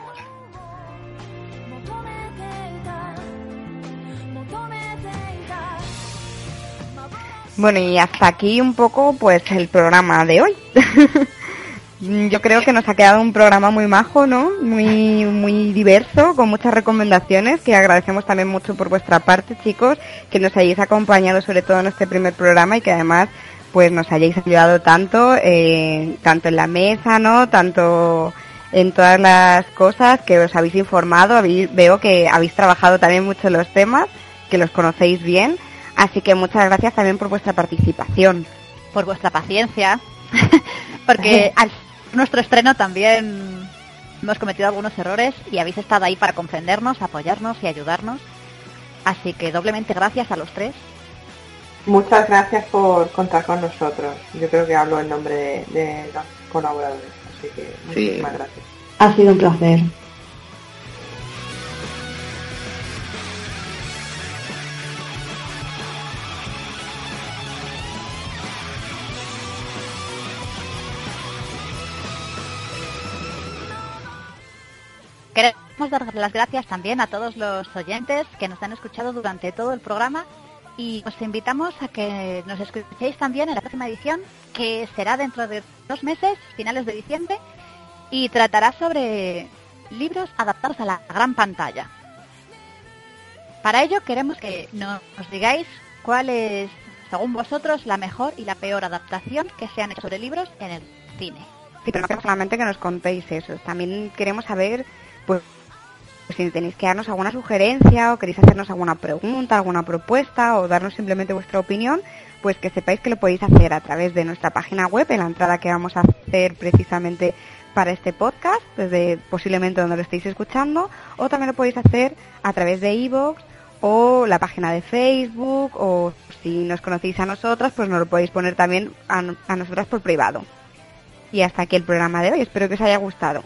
Bueno, y hasta aquí un poco pues el programa de hoy. Yo creo que nos ha quedado un programa muy majo, ¿no? Muy, muy diverso, con muchas recomendaciones, que agradecemos también mucho por vuestra parte, chicos, que nos hayáis acompañado sobre todo en este primer programa y que además pues nos hayáis ayudado tanto, eh, tanto en la mesa, ¿no? Tanto en todas las cosas que os habéis informado, habéis- veo que habéis trabajado también mucho los temas, que los conocéis bien, así que muchas gracias también por vuestra participación. por vuestra paciencia, porque al nuestro estreno también hemos cometido algunos errores y habéis estado ahí para comprendernos, apoyarnos y ayudarnos. Así que doblemente gracias a los tres. Muchas gracias por contar con nosotros. Yo creo que hablo en nombre de, de los colaboradores, así que muchísimas gracias. Ha sido un placer. Queremos dar las gracias también a todos los oyentes que nos han escuchado durante todo el programa y os invitamos a que nos escuchéis también en la próxima edición que será dentro de dos meses, finales de diciembre, y tratará sobre libros adaptados a la gran pantalla. Para ello queremos que nos digáis cuál es, según vosotros, la mejor y la peor adaptación que se han hecho sobre libros en el cine. Sí, pero no solamente que nos contéis eso, también queremos saber, pues, si tenéis que darnos alguna sugerencia o queréis hacernos alguna pregunta, alguna propuesta o darnos simplemente vuestra opinión, pues que sepáis que lo podéis hacer a través de nuestra página web, en la entrada que vamos a hacer precisamente para este podcast, desde posiblemente donde lo estéis escuchando, o también lo podéis hacer a través de iVoox o la página de Facebook, o si nos conocéis a nosotras, pues nos lo podéis poner también a, a nosotras por privado. Y hasta aquí el programa de hoy. Espero que os haya gustado.